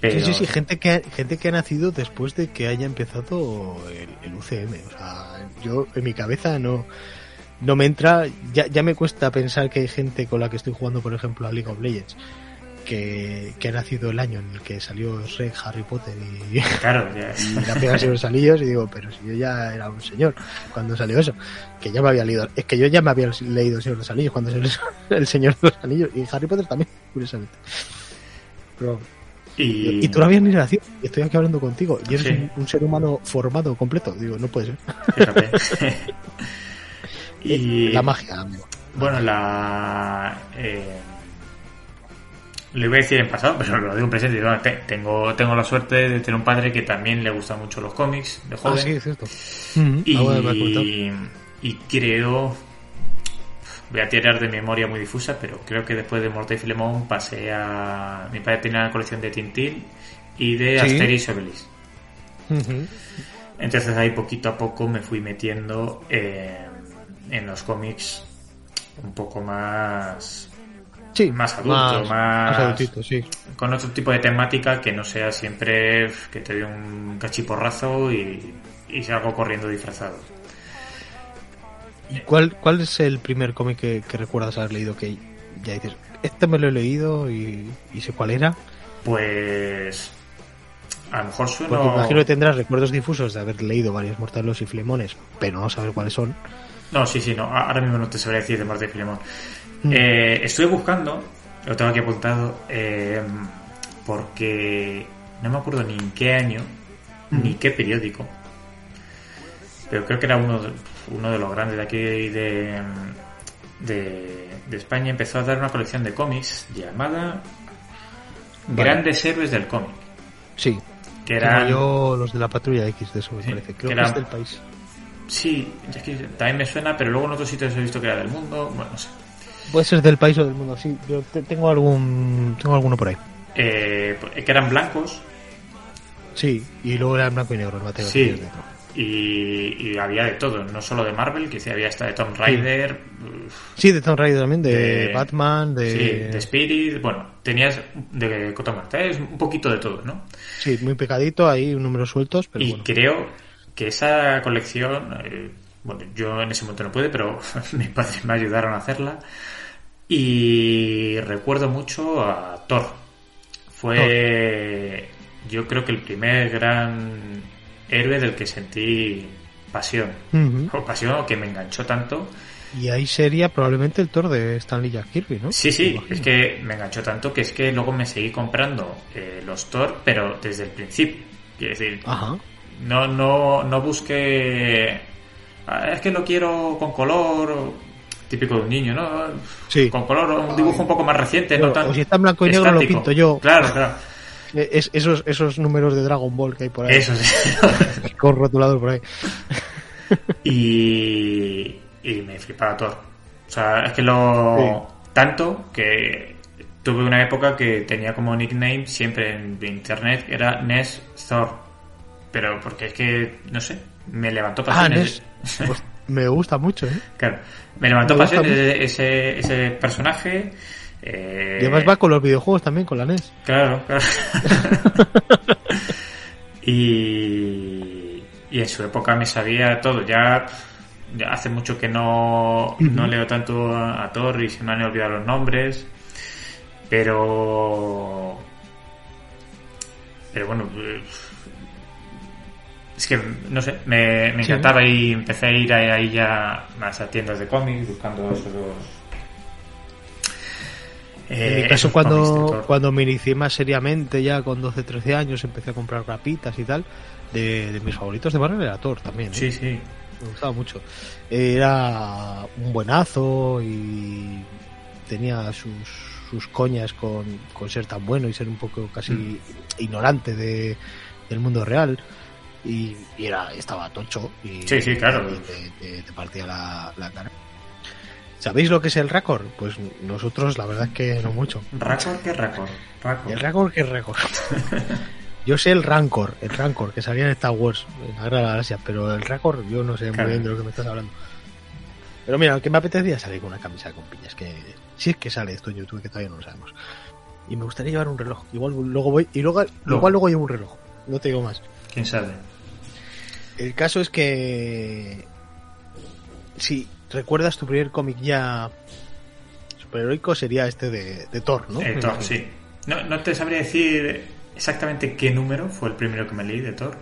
Pero... Sí, sí, sí, gente que, gente que ha nacido después de que haya empezado el, el UCM. O sea, yo en mi cabeza no, no me entra, ya, ya me cuesta pensar que hay gente con la que estoy jugando, por ejemplo, a League of Legends, que, que ha nacido el año en el que salió Shrek, Harry Potter y, Claro, ya y la pega de los anillos y digo, pero si yo ya era un señor cuando salió eso, que ya me había leído, es que yo ya me había leído el Señor de los Anillos cuando salió el Señor de los Anillos y Harry Potter también, curiosamente. Pero Y, y tú no habías ni nacido. Y estoy aquí hablando contigo. Y eres Sí. un, un ser humano formado completo. Digo, no puede ser. Y La magia, amigo. bueno, la eh, lo iba a decir en pasado, pero lo digo en presente. Bueno, te- tengo, tengo la suerte de tener un padre que también le gusta mucho los cómics de Ah, joven. sí, es cierto. Algo me has comentado. y, y creo voy a tirar de memoria muy difusa pero creo que después de Morte y Filemón pasé a mi padre tenía una colección de Tintín y de Sí. Asterix y Obelix Ujú. entonces ahí poquito a poco me fui metiendo eh, en los cómics un poco más Sí, Más adulto, más- más adultito, sí. con otro tipo de temática que no sea siempre que te dé un cachiporrazo y, y salgo corriendo disfrazado ¿Y cuál, cuál es el primer cómic que, que recuerdas haber leído que ya dices, este me lo he leído y, y sé cuál era? Pues a lo mejor suena Porque imagino que tendrás recuerdos difusos de haber leído varios Mortalos y Flemones, pero no saber cuáles son. No, sí, sí, no. Ahora mismo no te sabría decir de Marte y Filemón. Mm. Eh, estuve buscando, lo tengo aquí apuntado, eh, porque no me acuerdo ni en qué año, Mm. ni qué periódico. Pero creo que era uno de, uno de los grandes de aquí de, de, de España. Empezó a dar una colección de cómics llamada Vale. Grandes Héroes del Cómic. Sí, Que eran, yo los de la patrulla X de eso, me Sí, parece. que Creo que eran- es del país. Sí, es que también me suena, pero luego en otros sitios he visto que era del mundo. Bueno, no sé. Puede ser del país o del mundo, sí. Yo te- tengo algún tengo alguno por ahí. Eh, que eran blancos Sí, y luego era en blanco y negro el material. Sí. y, y había de todo, no solo de Marvel, que sí, había hasta de Tomb Raider, Sí, de Tomb Raider también, de, De- Batman, de... sí, de Spirit, bueno, tenías de Cotton Martell, un poquito de todo, ¿no? Sí, muy pecadito, hay números sueltos, pero y bueno. creo que esa colección, eh, bueno, yo en ese momento no pude, pero mis padres me ayudaron a hacerla. Y recuerdo mucho a Thor. Fue, yo creo que el primer gran héroe del que sentí pasión. Ujú. O pasión que me enganchó tanto. Y ahí sería probablemente el Thor de Stanley Jack Kirby, ¿no? Sí, sí, es que me enganchó tanto que es que luego me seguí comprando eh, los Thor, pero desde el principio. Quiero decir, Ajá. No, no, no busque. "Ah, Es que lo quiero con color. Típico de un niño, ¿no? Sí. Con color, un dibujo un poco más reciente, no tan. o si está en blanco y negro, lo pinto yo. Claro, claro. Es, esos, esos números de Dragon Ball que hay por ahí. Eso sí. Con rotulador por ahí. y. Y me flipaba Thor. O sea, es que lo. Tanto que tuve una época que tenía como nickname siempre en internet, era Ness Thor. Pero porque es que, no sé, me levantó Ah, pasiones. Ness. Pues me gusta mucho, ¿eh? Claro, me levantó Me ese, ese personaje. eh, Y además va con los videojuegos también, con la NES. Claro, claro. y, y en su época me sabía todo. Ya, ya hace mucho que no, no leo tanto a, a Thor y se me han olvidado los nombres. Pero. Pero bueno. eh, Es que, no sé, me, me Sí. encantaba y empecé a ir ahí, ya más a tiendas de cómics buscando esos. En mi eh, caso, cuando, cuando me inicié más seriamente, ya con 12, 13 años, empecé a comprar rapitas y tal. De, de mis favoritos de Marvel era Thor también. ¿eh? Sí, sí. Me gustaba mucho. Era un buenazo y tenía sus, sus coñas con, con ser tan bueno y ser un poco casi Mm. ignorante de, del mundo real. Y, y era estaba tocho y Sí, sí, claro. y te, te- te partía la, la cara. ¿Sabéis lo que es el Raccord? Pues nosotros la verdad es que no mucho. ¿Raccord qué Raccord? Raccord. ¿El Rancor qué es Rancor? yo sé el Rancor, el Rancor, que salía en Star Wars, en la Guerra de la Galaxia, pero el Rancor yo no sé Claro. muy bien de lo que me estás hablando. Pero mira, que me apetecía salir con una camisa con piñas, que si es que sale esto en YouTube, que todavía no lo sabemos. Y me gustaría llevar un reloj. Igual luego voy, y luego, igual luego llevo un reloj. No te digo más. ¿Quién sabe? El caso es que si recuerdas tu primer cómic ya superheroico sería este de, de Thor, ¿no? Eh, Thor, sí. No, no te sabría decir exactamente qué número fue el primero que me leí de Thor,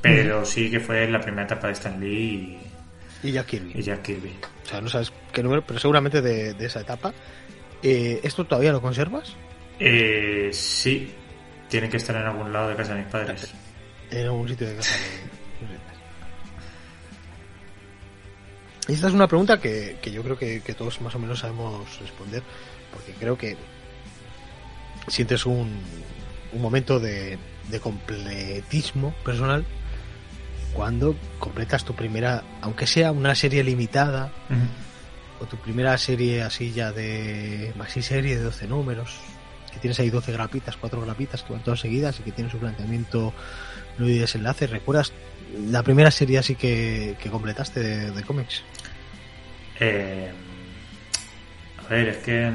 pero sí que fue la primera etapa de Stan Lee Y Jack Kirby. y, y Jack Kirby. O sea, no sabes qué número, pero seguramente de, de esa etapa. Eh, ¿Esto todavía lo conservas? Eh, sí, tiene que estar en algún lado de casa de mis padres. En algún sitio de casa de... esta es una pregunta que, que yo creo que, que todos más o menos sabemos responder, porque creo que sientes un, un momento de, de completismo personal cuando completas tu primera, aunque sea una serie limitada, o tu primera serie así ya de maxi serie de 12 números, que tienes ahí 12 grapitas, 4 grapitas que van todas seguidas y que tienen su planteamiento no y desenlace. ¿Recuerdas la primera serie así que, que completaste de, de cómics? Eh, a ver, es que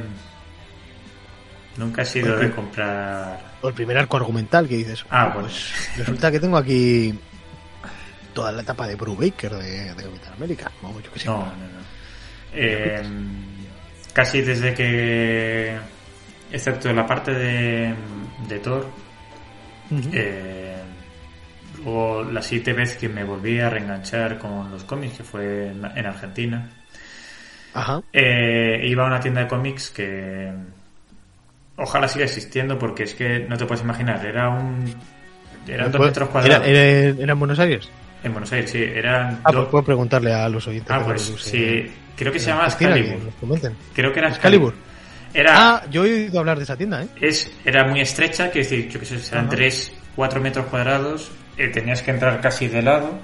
nunca he sido Porque- de comprar. O el primer arco argumental que dices, Ah, bueno. pues resulta que tengo aquí toda la etapa de Brubaker de, de Capitán América. Yo sé. No, no, no. Eh, casi desde que, excepto la parte de, de Thor, eh, luego la siguiente vez que me volví a reenganchar con los cómics, que fue en, en Argentina, Ajá. eh, iba a una tienda de cómics que ojalá siga existiendo porque es que no te puedes imaginar, era un... Eran dos ¿Puedo- metros ¿Era, cuadrados. era- era en Buenos Aires? En Buenos Aires, sí, eran Ah, dos- pues puedo preguntarle a los oyentes. Ah, pues sí, creo que se en llama que Excalibur. Creo que era Excalibur. Era, Ah, yo he oído hablar de esa tienda, ¿eh? es, era muy estrecha, que decir, yo que sé, eran Ajá. 3, 4 metros cuadrados, eh, tenías que entrar casi de lado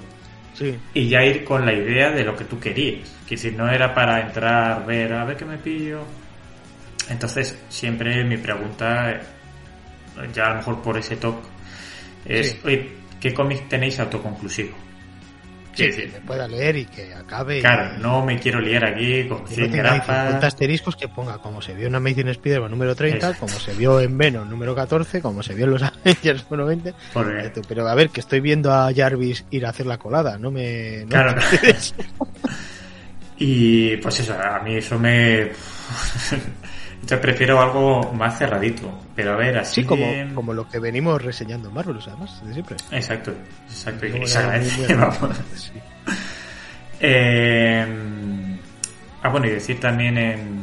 Sí. y ya ir con la idea de lo que tú querías. Que decir, no era para entrar, ver, a ver qué me pillo. Entonces, siempre mi pregunta, eh, ya a lo mejor por ese toque, es, Sí. oye, ¿qué cómic tenéis autoconclusivo? Sí, Quiero que se pueda leer y que acabe. y- claro, no me quiero liar aquí con que no 100 tenga ahí grapas. 50 asteriscos que ponga como se vio en Amazing Spider-Man número 30, Eso. como se vio en Venom número 14, como se vio en los Avengers número 20. Porque- Pero a ver, que estoy viendo a Jarvis ir a hacer la colada, no me... no Claro. me- Y pues eso, a mí eso me... Yo prefiero algo más cerradito. Pero a ver, así Sí, como, de- como lo que venimos reseñando en Marvel, además, de siempre. Exacto, exacto. Y se agradece, vamos. sí. Eh, ah, bueno, y decir también en,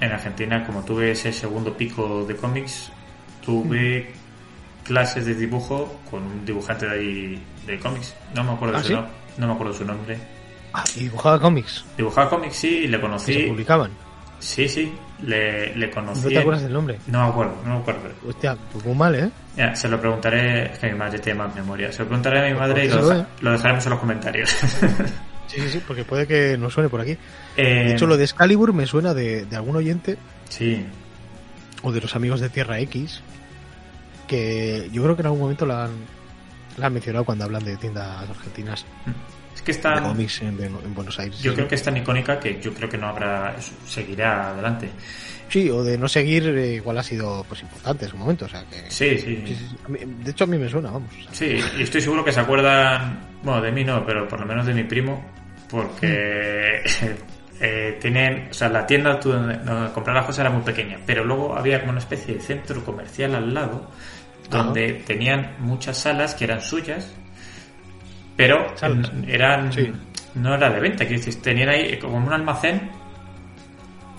en Argentina, como tuve ese segundo pico de cómics, tuve clases de dibujo con un dibujante de ahí de cómics. No me acuerdo ¿Ah, su sí? nom- no me acuerdo su nombre. Ah, y dibujaba cómics Dibujaba cómics, sí, y le se conocí. publicaban. Sí, sí, le, le conocí. ¿No te acuerdas del nombre? No me acuerdo, no me acuerdo. Hostia, pues muy mal, ¿eh? Ya, se lo preguntaré, es que mi madre tiene más memoria. Se lo preguntaré a mi Pues madre y lo, deja- eh. lo dejaremos en los comentarios. Sí, sí, sí, porque puede que nos suene por aquí. Eh, De hecho, lo de Excalibur me suena de, de algún oyente Sí. o de los amigos de Tierra X, que yo creo que en algún momento la han, la han mencionado cuando hablan de tiendas argentinas Es que está. cómics en, en Buenos Aires. Yo creo que es tan icónica que yo creo que no habrá. seguirá adelante. Sí, o de no seguir, eh, igual ha sido pues importante en su momento. O sea que. Sí, sí. Sí, sí, sí. A mí- De hecho, a mí me suena, vamos. o sea. Sí, y estoy seguro que se acuerdan, bueno, de mí no, pero por lo menos de mi primo, porque eh, tienen, o sea, la tienda donde, donde comprar las cosas era muy pequeña, pero luego había como una especie de centro comercial al lado, donde tenían muchas salas que eran suyas, pero eran, Sí. no era de venta, quiero decir, tenían ahí como un almacén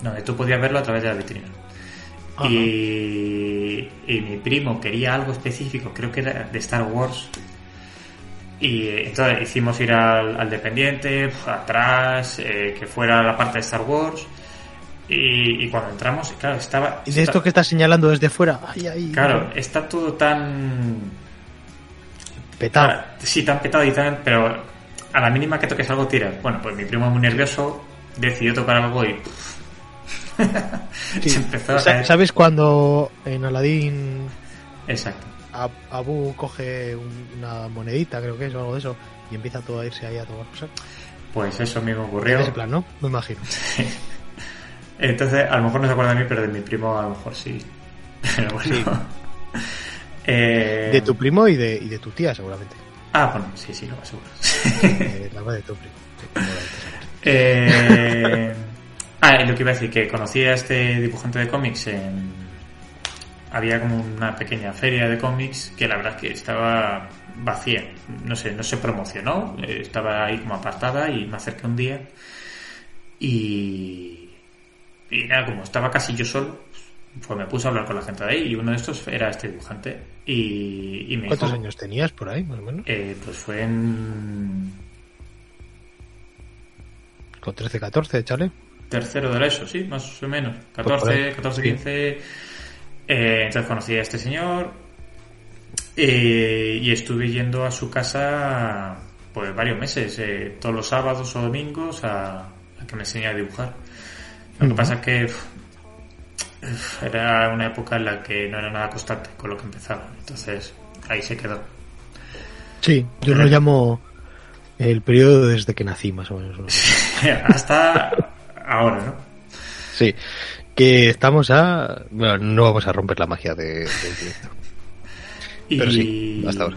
donde tú podías verlo a través de la vitrina. Y, y mi primo quería algo específico, creo que era de Star Wars. Y eh, entonces hicimos ir al, al dependiente, atrás, eh, que fuera la parte de Star Wars. Y, y cuando entramos, claro, estaba. Y de esto que estás señalando desde fuera, ay, ay, Claro, está todo tan. Petado. Sí, tan petado y tan. Pero a la mínima que toques algo, tiras. Bueno, pues mi primo muy nervioso decidió tocar algo y. Sí. se empezó a Sa- caer. ¿Sabes cuando en Aladdin Exacto. Ab- Abu coge un- una monedita, creo que es, o algo de eso, y empieza todo a irse ahí a tomar cosas? Pues eso mismo En ocurrió. ese plan, ¿no? Me imagino. Entonces, a lo mejor no se acuerda de mí, pero de mi primo a lo mejor sí. Pero bueno. Sí. Eh, De tu primo y de, y de tu tía, seguramente. Ah, bueno, sí, sí, lo más seguro. Eh, la de tu primo. Eh, ah, y lo que iba a decir, que conocí a este dibujante de cómics en... Había como una pequeña feria de cómics que la verdad es que estaba vacía. No sé, no se promocionó. eh, Estaba ahí como apartada y me acerqué un día y... Y nada, como estaba casi yo solo, pues me puse a hablar con la gente de ahí y uno de estos era este dibujante. Y, y me ¿Cuántos dijo... años tenías por ahí, más o menos? Eh, pues fue en Con 13, 14, chale. tercero de la ESO, sí, más o menos. Pues por 14, ahí, 14, sí. 15. Eh, entonces conocí a este señor eh, y estuve yendo a su casa pues varios meses, eh, todos los sábados o domingos a, a que me enseñara a dibujar. Lo que pasa es que era una época en la que no era nada constante con lo que empezaba. Entonces ahí se quedó. Sí, yo lo llamo el periodo desde que nací, más o menos. Hasta ahora, ¿no? Sí, que estamos a... Bueno, no vamos a romper la magia de, del directo. Y, Pero sí, hasta ahora.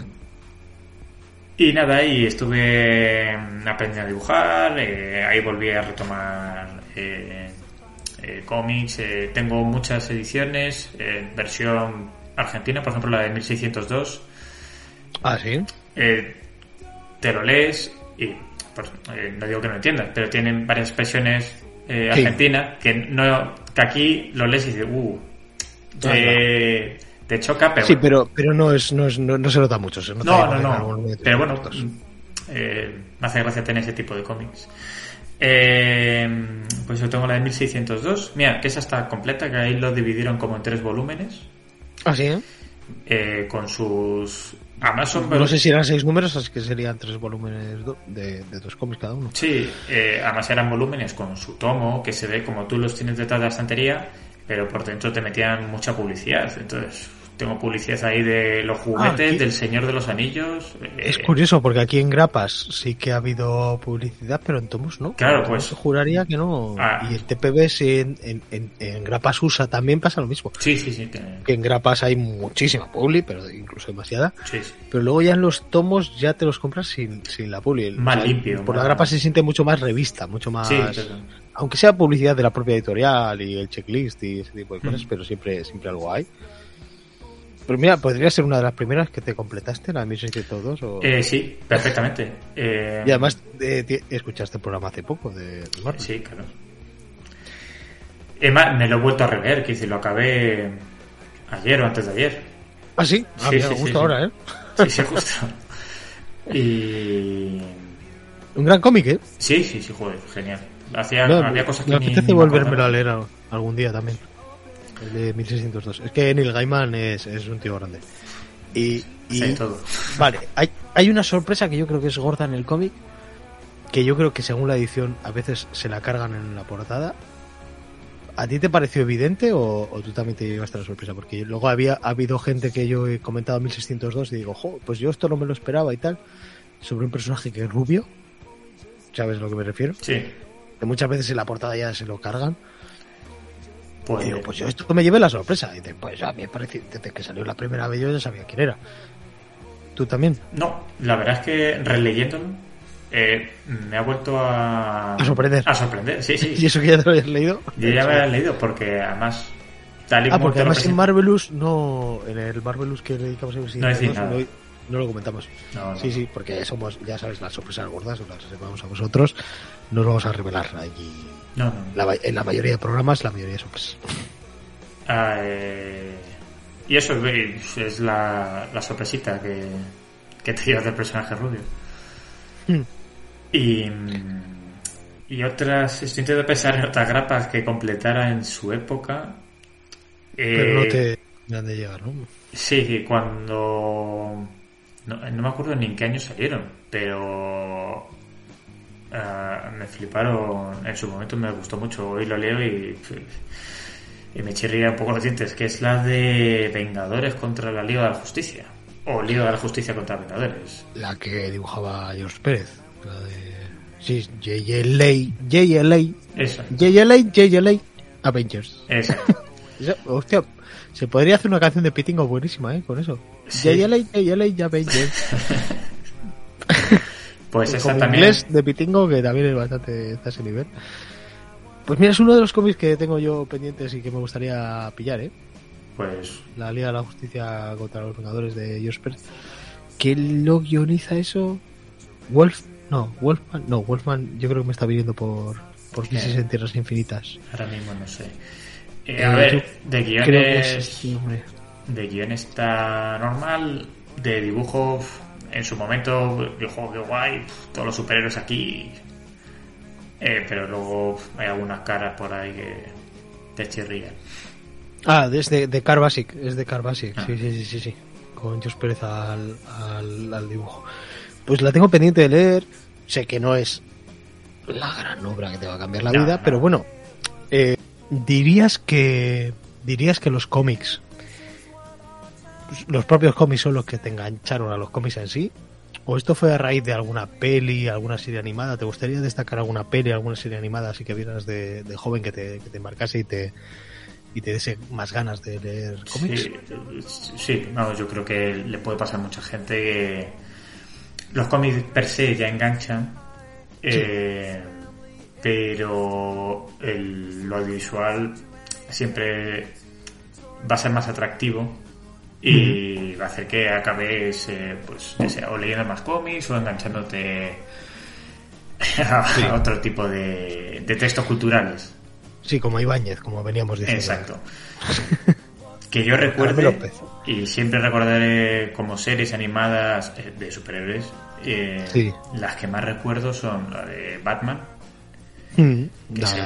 Y nada, y estuve aprendiendo a dibujar, eh, ahí volví a retomar eh, eh, cómics, eh, tengo muchas ediciones, eh, versión argentina, por ejemplo la de 1602, Ah, sí. eh, te lo lees y pues, eh, no digo que no entiendas, pero tienen varias expresiones eh, Sí. argentinas que no que aquí lo lees y dices, uh, te, te choca, pero Sí, pero, pero no, es, no, es, no, no se nota mucho. Se nota No, no, no. Pero bueno, eh, me hace gracia tener ese tipo de cómics. Eh, pues yo tengo la de 1602. Mira, que esa está completa, que ahí lo dividieron como en tres volúmenes. Ah, sí, ¿eh? con sus. Además son. No sé si eran seis números, así que serían tres volúmenes de dos cómics cada uno. Sí, eh, además eran volúmenes con su tomo, que se ve como tú los tienes detrás de la estantería, pero por dentro te metían mucha publicidad. Entonces, tengo publicidad ahí de los juguetes, aquí- del Señor de los Anillos. eh, Es curioso, porque aquí en Grapas sí que ha habido publicidad, pero en Tomos no. Claro, En pues- Juraría que no. Ah. Y en TPB sí, en, en, en, en Grapas USA también pasa lo mismo. Sí, sí, sí. que- Que en Grapas hay muchísima publi, pero incluso demasiada. sí, sí. Pero luego ya en los tomos ya te los compras sin, sin la publi. Más limpio, Por la grapa se siente mucho más revista, mucho más... Sí. Aunque sea publicidad de la propia editorial y el checklist y ese tipo de cosas, Mm. pero siempre, siempre algo hay. Pero mira, podría ser una de las primeras que te completaste, la de 1602 o... Eh, sí, perfectamente. Eh, Y además eh, escuchaste el programa hace poco de, de Marvel. Sí, claro. Además, me lo he vuelto a releer, que decir, lo acabé ayer o antes de ayer. Ah, sí, ah, Sí, mira, sí, justo sí, ahora, ¿eh? Sí, sí, justo. Y. Un gran cómic, ¿eh? Sí, sí, sí, joder, genial. Hacía, No, había cosas que me apetece volvérmelo a leer algún día también. El de 1602. Es que Neil Gaiman es, es un tío grande. Y, y- Sí, todo. vale, hay, hay una sorpresa que yo creo que es gorda en el cómic, que yo creo que según la edición a veces se la cargan en la portada. ¿A ti te pareció evidente o, o tú también te llevaste la sorpresa? Porque luego había ha habido gente que yo he comentado 1602 y digo, jo, pues yo esto no me lo esperaba y tal, sobre un personaje que es rubio, ¿sabes a lo que me refiero? Sí. Que muchas veces en la portada ya se lo cargan. Pues, Y digo, pues yo esto me llevé la sorpresa. Y dice, pues a mí me parece, desde que salió la primera vez yo ya sabía quién era. ¿Tú también? No, la verdad es que releyéndolo eh, me ha vuelto a... A sorprender. A sorprender, sí, sí. ¿Y eso que ya te lo habías leído? Yo ya me lo he leído porque además... Tal y Ah, como porque además en Marvelous no. En el Marvelous que le dedicamos a No decís nada. no, no lo comentamos. No, no. Sí, sí, porque somos, ya sabéis, las sorpresas gordas, las reservamos a vosotros. No os vamos a revelar allí. No, no. La ma- en la mayoría de programas, la mayoría. Ah, eh, y eso eh, es la, la sorpresita que, que te llevas del personaje rubio. Hmm. Y, y otras, estoy intentando pensar en otras grapas que completara en su época. Pero no Eh, te han de llegar, ¿no? Sí, cuando... No, no me acuerdo ni en qué año salieron, pero... ah, me fliparon, en su momento me gustó mucho, hoy lo leo y, y me chirría un poco los dientes, que es la de Vengadores contra la Liga de la Justicia, o Liga de la Justicia contra Vengadores. La que dibujaba George Pérez. La de. Sí, JLA. JLA. Esa, JLA, JLA. Avengers. esa. Eso, hostia, se podría hacer una canción de Pitingo buenísima, ¿eh? Con eso. Sí. JLA, JLA, Avengers. Pues esa también... inglés de Pitingo, que también es bastante a ese nivel. Pues mira, es uno de los cómics que tengo yo pendientes y que me gustaría pillar, ¿eh? Pues La Liga de la Justicia contra los Vengadores de Pérez. ¿Quién lo guioniza eso? Wolf, no, Wolfman, no, Wolfman yo creo que me está viniendo por, por Crisis Eh. en Tierras Infinitas. ahora mismo no sé. Eh, Eh, a ver, de es guiones... este hombre. de guion está normal, de dibujo uf, en su momento dijo que guay, todos los superhéroes aquí, Eh, pero luego hay algunas caras por ahí que te chirrían. Ah, es de, de Car Basic, es de Car Basic, Ah. sí, sí, sí, sí, sí, con George Pérez al, al, al dibujo. Pues la tengo pendiente de leer, sé que no es la gran obra que te va a cambiar la No, vida, no. pero bueno, eh, dirías que dirías que los cómics, los propios cómics son los que te engancharon a los cómics en sí, o esto fue a raíz de alguna peli, alguna serie animada. ¿Te gustaría destacar alguna peli, alguna serie animada así que vieras de, de joven que te, que te marcase y te y te diese más ganas de leer cómics? Sí, sí, no, yo creo que le puede pasar a mucha gente que los cómics per se ya enganchan, eh, pero el, lo audiovisual siempre va a ser más atractivo y va a hacer que acabes eh, pues sea, o leyendo más cómics o enganchándote a, Sí. a otro tipo de, de textos culturales. Sí, como Ibáñez, como veníamos diciendo. Exacto. que yo recuerde y siempre recordaré como series animadas eh, de superhéroes. eh, Sí. Las que más recuerdo son la de Batman. Mm, La, sí.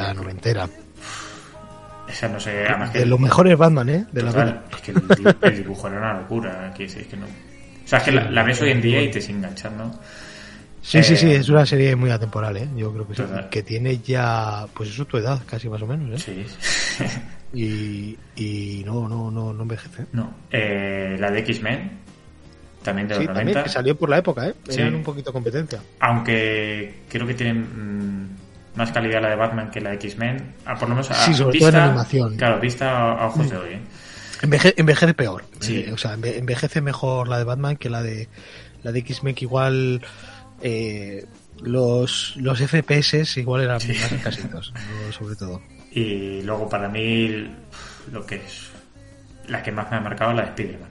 Esa no sé, además que De lo mejor es Batman, ¿eh? De la total, vida. es que el, el dibujo era una locura. Que, es que no. O sea, es que la, la ves hoy en día y te sigue enganchando. Sí, sí, sí, Eh, es una serie muy atemporal, ¿eh? Yo creo que sí. Que tiene ya, pues eso, tu edad, casi más o menos, ¿eh? Sí. Y, y no, no, no, no envejece. no. Eh, la de X-Men, también de los Sí, 90. también, que salió por la época, ¿eh? Sí. Eran un poquito competencia. Aunque creo que tienen mm, más calidad la de Batman que la de X-Men. Ah, por lo menos a, Sí, sobre vista, todo en animación. Mm. Claro, vista a, ojos de hoy. ¿eh? Enveje- envejece peor. Sí. Eh, o sea, enve- envejece mejor la de Batman que la de la de X-Men, que igual eh, los, los FPS igual eran Sí. más escasitos, ¿no? sobre todo. Y luego para mí lo que es la que más me ha marcado la de Spider-Man.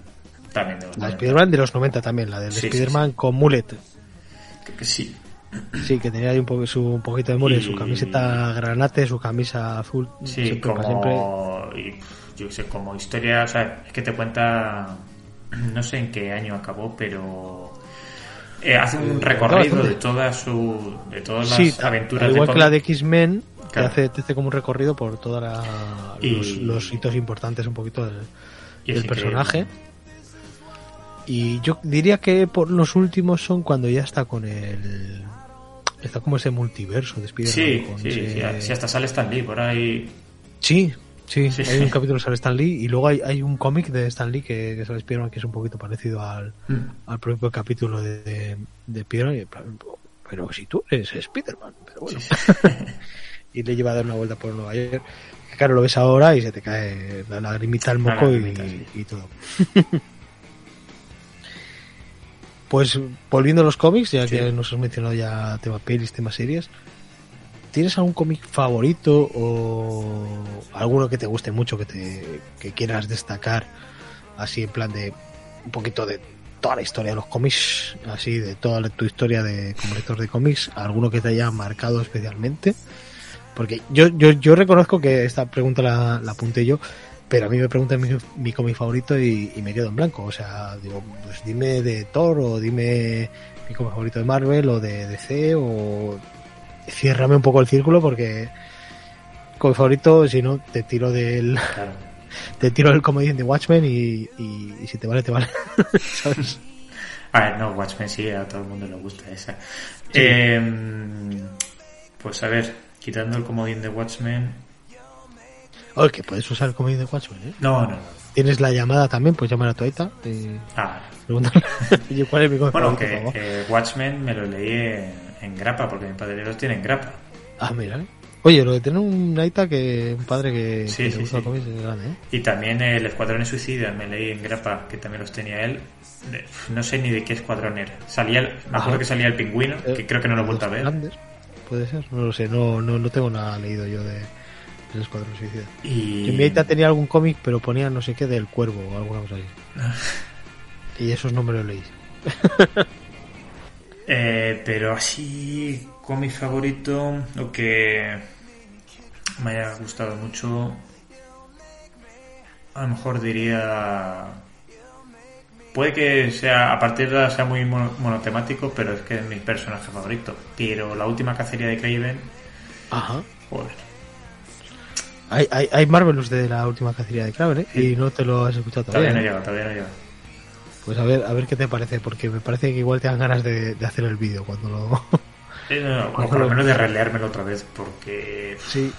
También de los La de 90. Spider-Man de los 90 también, la del Sí, Spider-Man con mullet. Que sí. Sí, que tenía ahí un, poco, su, un poquito de Y- su camiseta granate, su camisa azul. Sí, siempre, para siempre. como, y, yo sé, como historia, o sea, es que te cuenta, no sé en qué año acabó, pero eh, hace un Eh, recorrido de todas su, de todas las Sí, aventuras al de igual que la de X-Men, Claro. hace, te hace como un recorrido por todos los, los hitos importantes un poquito del, increíble. personaje. Y yo diría que por los últimos son cuando ya está con el. Está como ese multiverso de Spider-Man. Sí, sí, ese- sí, hasta sale Stan Lee por ahí. Sí, sí, hay un capítulo sobre Stan Lee y luego hay, hay un cómic de Stan Lee que, que sale Spider-Man que es un poquito parecido al, Mm. al propio capítulo de, de, de Spider-Man. Pero si tú eres Spider-Man, pero bueno. y le lleva a dar una vuelta por Nueva York. Que claro, lo ves ahora y se te cae la lagrimita al moco lagrimita, sí. y todo. pues volviendo a los cómics, ya Sí. que nos has mencionado ya tema pelis, temas series, ¿tienes algún cómic favorito o alguno que te guste mucho, que te que quieras destacar así en plan de un poquito de toda la historia de los cómics, así de toda la- tu historia de como lector de cómics, alguno que te haya marcado especialmente? Porque yo, yo, yo reconozco que esta pregunta la, la apunté yo, pero a mí me preguntan mi, mi cómic favorito y, y me quedo en blanco. O sea, digo, pues dime de Thor o dime mi cómic favorito de Marvel o de DC o ciérrame un poco el círculo porque cómic favorito, si no, te tiro del, Claro. te tiro del comedian de Watchmen y, y, y si te vale, te vale. ¿Sabes? A ver, no, Watchmen sí, a todo el mundo le gusta esa. Eh, pues a ver, quitando el comodín de Watchmen. Oye, que puedes usar el comedian de Watchmen, ¿eh? No, no, no. Tienes la llamada también, pues llamar a tu Aita y Ah, preguntarle cuál es mi bueno, que eh, Watchmen me lo leí en, en grapa, porque mi padre los tiene en grapa. Ah, mira. ¿eh? Oye, lo de tener un Aita que un padre que, Sí, que sí, le gusta sí. es grande, ¿eh? Y también el Escuadrón de Suicida me leí en grapa, que también los tenía él. No sé ni de qué escuadrón era. Salía el- me acuerdo que salía el pingüino, Eh, que creo que no lo he vuelto a ver. Grandes, puede ser, no lo sé, no, no, no tengo nada leído yo de del Escuadrón Suicida. Y... Yo en mi Aita tenía algún cómic, pero ponía no sé qué del cuervo o alguna cosa así. y esos no me los leí. Eh, pero así, mi favorito, lo que me haya gustado mucho, a lo mejor diría... Puede que sea, a partir de ahora sea muy mono- monotemático, pero es que es mi personaje favorito. Pero la última cacería de Craven, Ajá. joder. Hay, hay, hay Marvelous de la última cacería de Kraven, ¿eh? Sí. Y no te lo has escuchado Todavía todavía. no ¿eh? llega, todavía no llega. Pues a ver, a ver qué te parece, porque me parece que igual te dan ganas de, de hacer el vídeo cuando lo... Eh, no, no, por lo menos de releérmelo otra vez, porque sí,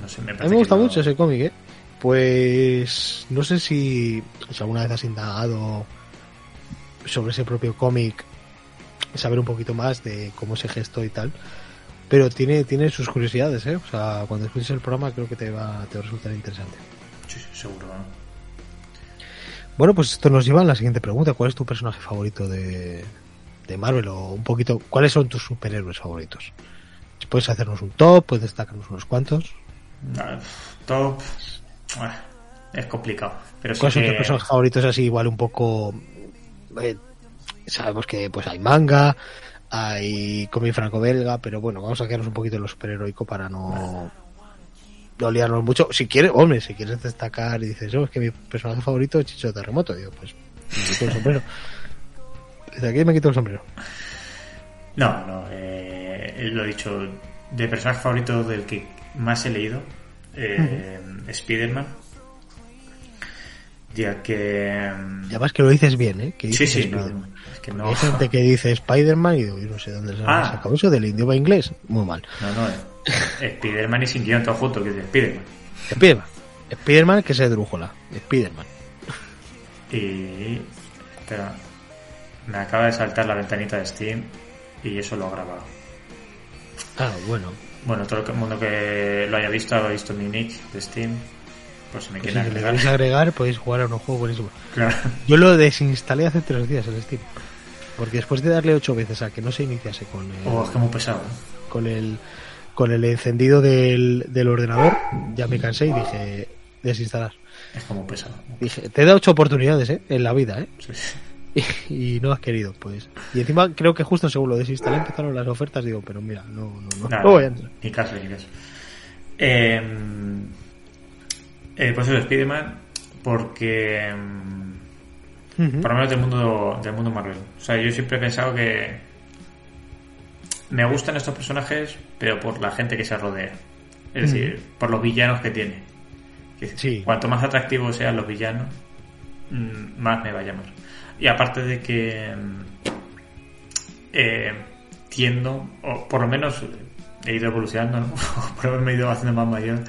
no sé, me a mí me gusta que mucho ese cómic, ¿eh? Pues no sé si, si alguna vez has indagado sobre ese propio cómic, saber un poquito más de cómo se gestó y tal. Pero tiene, tiene sus curiosidades, ¿eh? O sea, cuando escuches el programa creo que te va, te va a resultar interesante. Sí, sí, seguro. ¿no? Bueno, pues esto nos lleva a la siguiente pregunta. ¿Cuál es tu personaje favorito de, de Marvel? O un poquito, ¿cuáles son tus superhéroes favoritos? Puedes hacernos un top, puedes destacarnos unos cuantos. Ah, Top. ah, Es complicado. Pero sí ¿Cuáles son que- tus personajes favoritos así igual un poco... eh, sabemos que pues hay manga, hay cómic franco-belga, pero bueno, vamos a quedarnos un poquito en lo superheroico para no... No liarnos mucho. Si quieres, hombre, si quieres destacar y dices, oh, es que mi personaje favorito es Chicho Terremoto, digo, pues me quito el sombrero. Desde aquí me quito el sombrero. No, no, eh, lo he dicho. De personaje favorito del que más he leído, eh, Spider-Man. Ya que. mm, Y además que lo dices bien, ¿eh? Que Sí, dices sí, no, Spiderman. es que no. Hay gente que dice Spider-Man y digo, yo no sé dónde se Ah. ha sacado eso del idioma inglés. Muy mal. No, no, eh, Spider-Man y sin guion todo junto, que es de Spider-Man. Spiderman. Spiderman que se drújola. Spiderman. Y. Espera, me acaba de saltar la ventanita de Steam y eso lo ha grabado. Ah, bueno. Bueno, todo el mundo que lo haya visto, ha visto mi nick de Steam. Pues si me Pues si agregar. queréis agregar, podéis jugar a unos juegos buenísimos. Claro. Yo lo desinstalé hace tres días el Steam. Porque después de darle ocho veces a que no se iniciase con el, Oh, es que muy pesado. ¿eh? con el, con el encendido del, del ordenador, ya me cansé y dije desinstalar. Es como pesado. Dije, te he dado ocho oportunidades, ¿eh? En la vida, ¿eh? Sí, sí. y, y no has querido, pues. Y encima creo que justo según lo desinstalé empezaron las ofertas, digo, pero mira, no, no, no, Nada, no voy a entrar. Ni caso, ni caso. Eh, eh, pues eso, Spider-Man, porque. mm. Por lo menos del mundo, del mundo Marvel. O sea, yo siempre he pensado que. Me gustan estos personajes, pero por la gente que se rodea. Es decir, por los villanos que tiene. Sí. Cuanto más atractivos sean los villanos, mm, más me va a llamar. Y aparte de que. mm, eh, tiendo, o por lo menos he ido evolucionando, ¿no? por lo menos me he ido haciendo más mayor.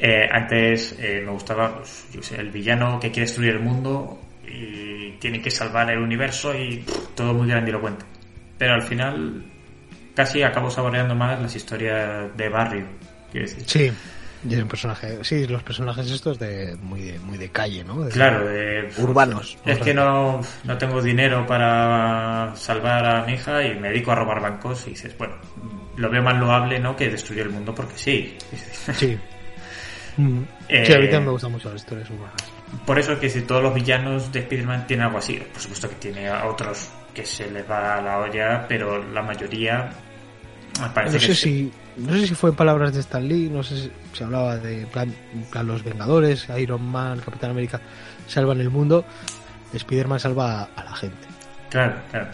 Eh, antes eh, me gustaba pues, yo sé, el villano que quiere destruir el mundo y tiene que salvar el universo y pff, todo muy grandilocuente. Pero al final casi acabo saboreando más las historias de barrio, quiero decir. Sí, y es un personaje. Sí, los personajes estos de muy de, muy de calle, ¿no? De- Claro, de, Urbanos. Es que no, no tengo dinero para salvar a mi hija y me dedico a robar bancos y dices, bueno, lo veo más loable, ¿no? Que destruir el mundo porque sí. Sí. Mm. Eh, Sí, a mí también me gustan mucho las historias urbanas. Por eso que si todos los villanos de Spider-Man tienen algo así, por supuesto que tiene a otros que se les va la olla, pero la mayoría parece No que sé sí. si no sé si fue en palabras de Stan Lee, no sé si se hablaba de plan, plan los Vengadores, Iron Man, Capitán América salvan el mundo, Spider-Man salva a la gente. Claro, claro.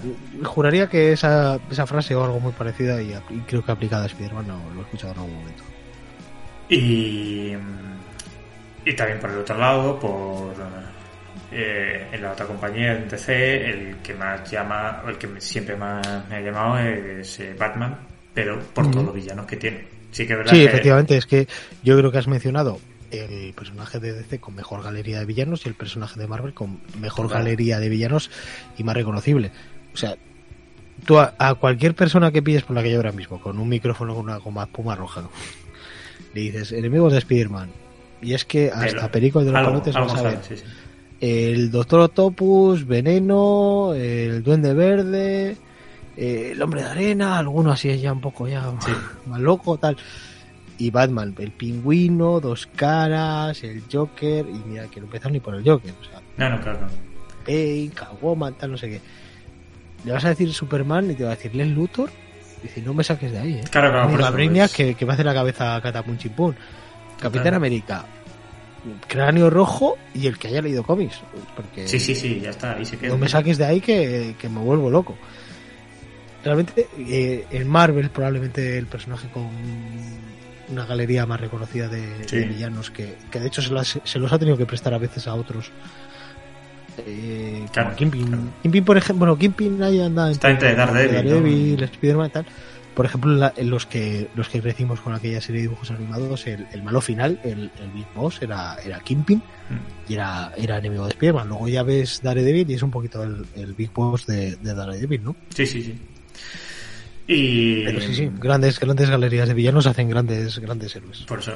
Juraría que esa, esa frase o algo muy parecida y, y creo que aplicada a Spider-Man no, lo he escuchado en algún momento. Y, y también por el otro lado, por eh, en la otra compañía, en DC, el que más llama, o el que siempre más me ha llamado es eh, Batman, pero por todos los villanos que tiene. Sí que es verdad Sí, que- efectivamente, es que yo creo que has mencionado el personaje de DC con mejor galería de villanos y el personaje de Marvel con mejor Claro. galería de villanos y más reconocible. O sea, tú a, a cualquier persona que pilles por la calle ahora mismo con un micrófono con una goma espuma roja, le dices enemigos de Spider-Man. Y es que hasta Perico de los algo- Palotes algo vas a ver sí, sí. el Doctor Octopus, Veneno, el Duende Verde, eh, el Hombre de Arena, alguno así es ya un poco ya Sí. más loco, tal. Y Batman, el Pingüino, Dos Caras, el Joker, y mira que no empezar ni por el Joker, o sea, No, no, claro, claro. Bane, Catwoman, tal, no sé qué. Le vas a decir Superman y te va a decir Len Luthor, dice, no me saques de ahí, eh. Claro, claro, por Brainiac, pues, que, que me hace la cabeza catapum chimpún. Capitán. América, cráneo rojo y el que haya leído cómics. Porque Sí, sí, sí, ya está, ahí se queda. no me saques de ahí que, que me vuelvo loco. Realmente, eh, en Marvel, probablemente el personaje con una galería más reconocida de, Sí. de villanos que, que de hecho se, las- se los ha tenido que prestar a veces a otros. Eh, Claro, como Kingpin. claro. Kingpin, por ejemplo, bueno, Kingpin ahí anda Está entre Daredevil, Daredevil, ¿no? Spider-Man y tal. Por ejemplo, la- en los que los que crecimos con aquella serie de dibujos animados, el, el malo final, el, el Big Boss, era, era Kingpin Mm. y era, era enemigo de Spider-Man. Luego ya ves Daredevil y es un poquito el, el Big Boss de, de Daredevil, ¿no? Sí, sí, sí. Y. Pero sí, sí, grandes, grandes galerías de villanos hacen grandes, grandes héroes. Por eso.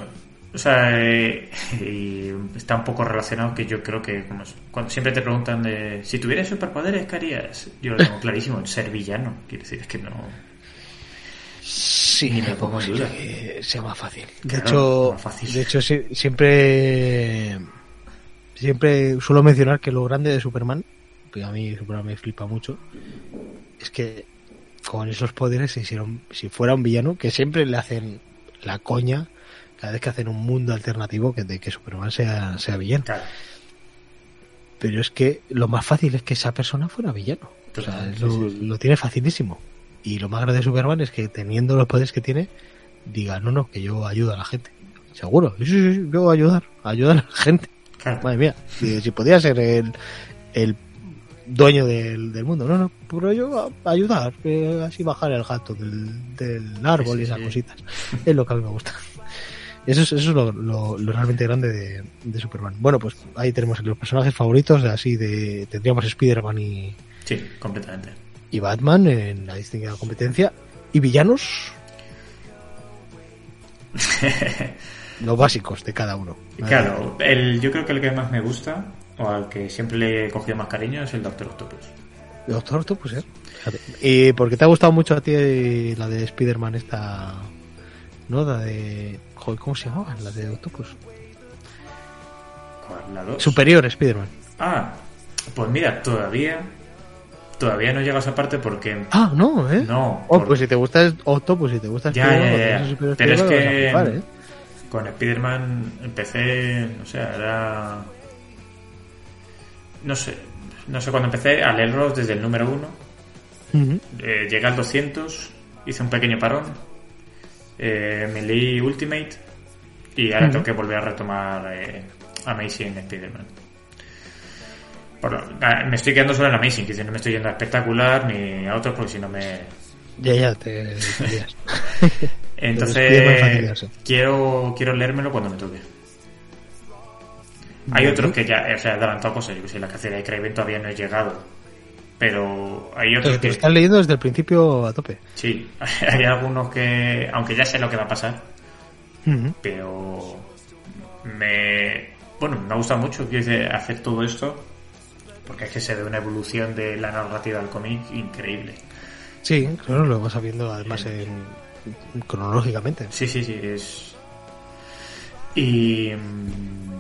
O sea, eh, y está un poco relacionado que yo creo que como es- cuando siempre te preguntan de si tuvieras superpoderes, ¿qué harías? Yo lo tengo clarísimo, ser villano. Quiero decir, es que no. Sí, Ni me pongo en duda. que sea más fácil. De Claro, hecho, más fácil. de hecho siempre siempre suelo mencionar que lo grande de Superman, que a mí Superman me flipa mucho, es que con esos poderes se hicieron, si fuera un villano, que siempre le hacen la coña cada vez que hacen un mundo alternativo que de que Superman sea, sea villano. Claro. Pero es que lo más fácil es que esa persona fuera villano. O sea, Total, sí, lo, sí, sí. lo tiene facilísimo. Y lo más grande de Superman es que teniendo los poderes que tiene, diga, no, no, que yo ayudo a la gente. Seguro, sí, sí, sí, yo voy a ayudar, ayudar a la gente. Claro. Madre mía, si, si podía ser el, el dueño del, del mundo, no, no, pero yo a- ayudar, eh, así bajar el gato del, del árbol Sí, y esas cositas. Es lo que a mí me gusta. Eso es, eso es lo, lo- lo realmente grande de, de Superman. Bueno, pues ahí tenemos los personajes favoritos, así de tendríamos Spider-Man y, Sí, completamente. y Batman en la distinta competencia. Y villanos, los básicos de cada uno. Claro, el, yo creo que el que más me gusta, o al que siempre le he cogido más cariño, es el Doctor Octopus. Doctor Octopus, ¿eh? Y porque te ha gustado mucho a ti la de Spider-Man esta... ¿No? La de... Joder, ¿cómo se llamaba? La de Octopus. ¿Cuál? ¿La dos? Superior Spider-Man. Ah, pues mira, todavía. Todavía no llega a esa parte porque. Ah, no, ¿eh? No, Oh, por- pues si te gusta Octopus, si te gusta Ya, Spider-Man, ya, ya. Pero es que- ¿eh? Con Spider-Man empecé, no sé, era... No sé, no sé, cuando empecé a leerlos desde el número uno, Ujú. eh, llegué al 200, hice un pequeño parón, eh, me leí Ultimate y ahora Ujú. tengo que volver a retomar eh, Amazing Spider-Man. Ah, me estoy quedando solo en Amazing, que no me estoy yendo a espectacular ni a otros porque si no me, Ya, ya, te Entonces, quiero, quiero leérmelo cuando me toque. Hay otros que ya, o sea, adelantado cosas, yo que sé, la cacería de Kraven todavía no he llegado. Pero hay otros Entonces, que... que están leyendo desde el principio a tope. Sí, hay algunos que, aunque ya sé lo que va a pasar, pero me... Bueno, me gusta mucho decir, hacer todo esto, porque es que se ve una evolución de la narrativa del cómic increíble. Sí, claro, lo vas viendo además en, cronológicamente. Sí, sí, sí, es... Y... mm,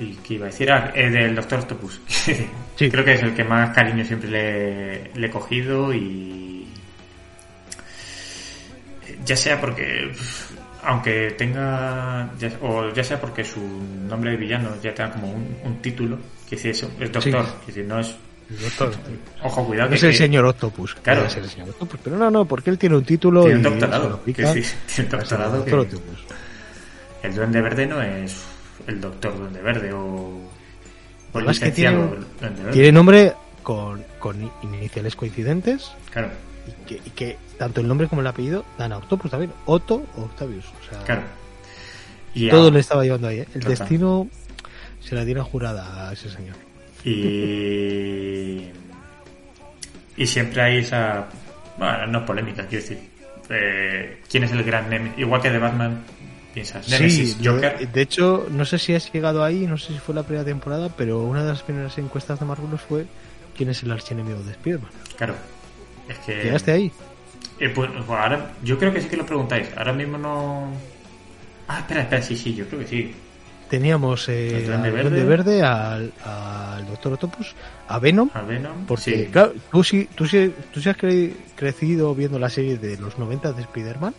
¿Y qué iba a decir? Ah, eh, del Doctor Octopus. Sí. Creo que es el que más cariño siempre le, le he cogido y... Ya sea porque... Aunque tenga... ya- o ya sea porque su nombre de villano ya tenga como un, un título, que es, es Doctor, Sí. que decir, no es... El doctor. Ojo, cuidado que... es el que señor Octopus. Claro. el señor Octopus, pero no, no, porque él tiene un título Tiene un y se doctorado. lo Que aplica. sí, tiene un el doctorado doctor que-. El Duende Verde no es el Doctor Duende Verde o... Además que tiene-. Tiene nombre con, con iniciales coincidentes Claro, y que, y que tanto el nombre como el apellido dan a Octopus también. Otto o Octavius. O sea, claro. Y, todo a- le estaba llevando ahí. ¿eh? El Total. destino se la dieron jurada a ese señor. y... y siempre hay esa... Bueno, no polémica, quiero decir. Eh, ¿Quién es el gran Nemesis? Igual que de Batman, piensas. Nemesis, Sí, yo- Joker. de hecho, no sé si has llegado ahí, no sé si fue la primera temporada, pero una de las primeras encuestas de Marvelous fue quién es el archienemigo de Spider-Man. Claro. Es que... ¿Llegaste ahí? Eh, pues, pues ahora, yo creo que sí que lo preguntáis. Ahora mismo no... Ah, espera, espera, sí, sí, yo creo que sí. Teníamos eh, al Verde. Al, al Doctor Octopus, a Venom, A Venom. porque sí. claro, tú sí, tú sí, tú sí has cre- crecido viendo la serie de los 90 de Spider-Man,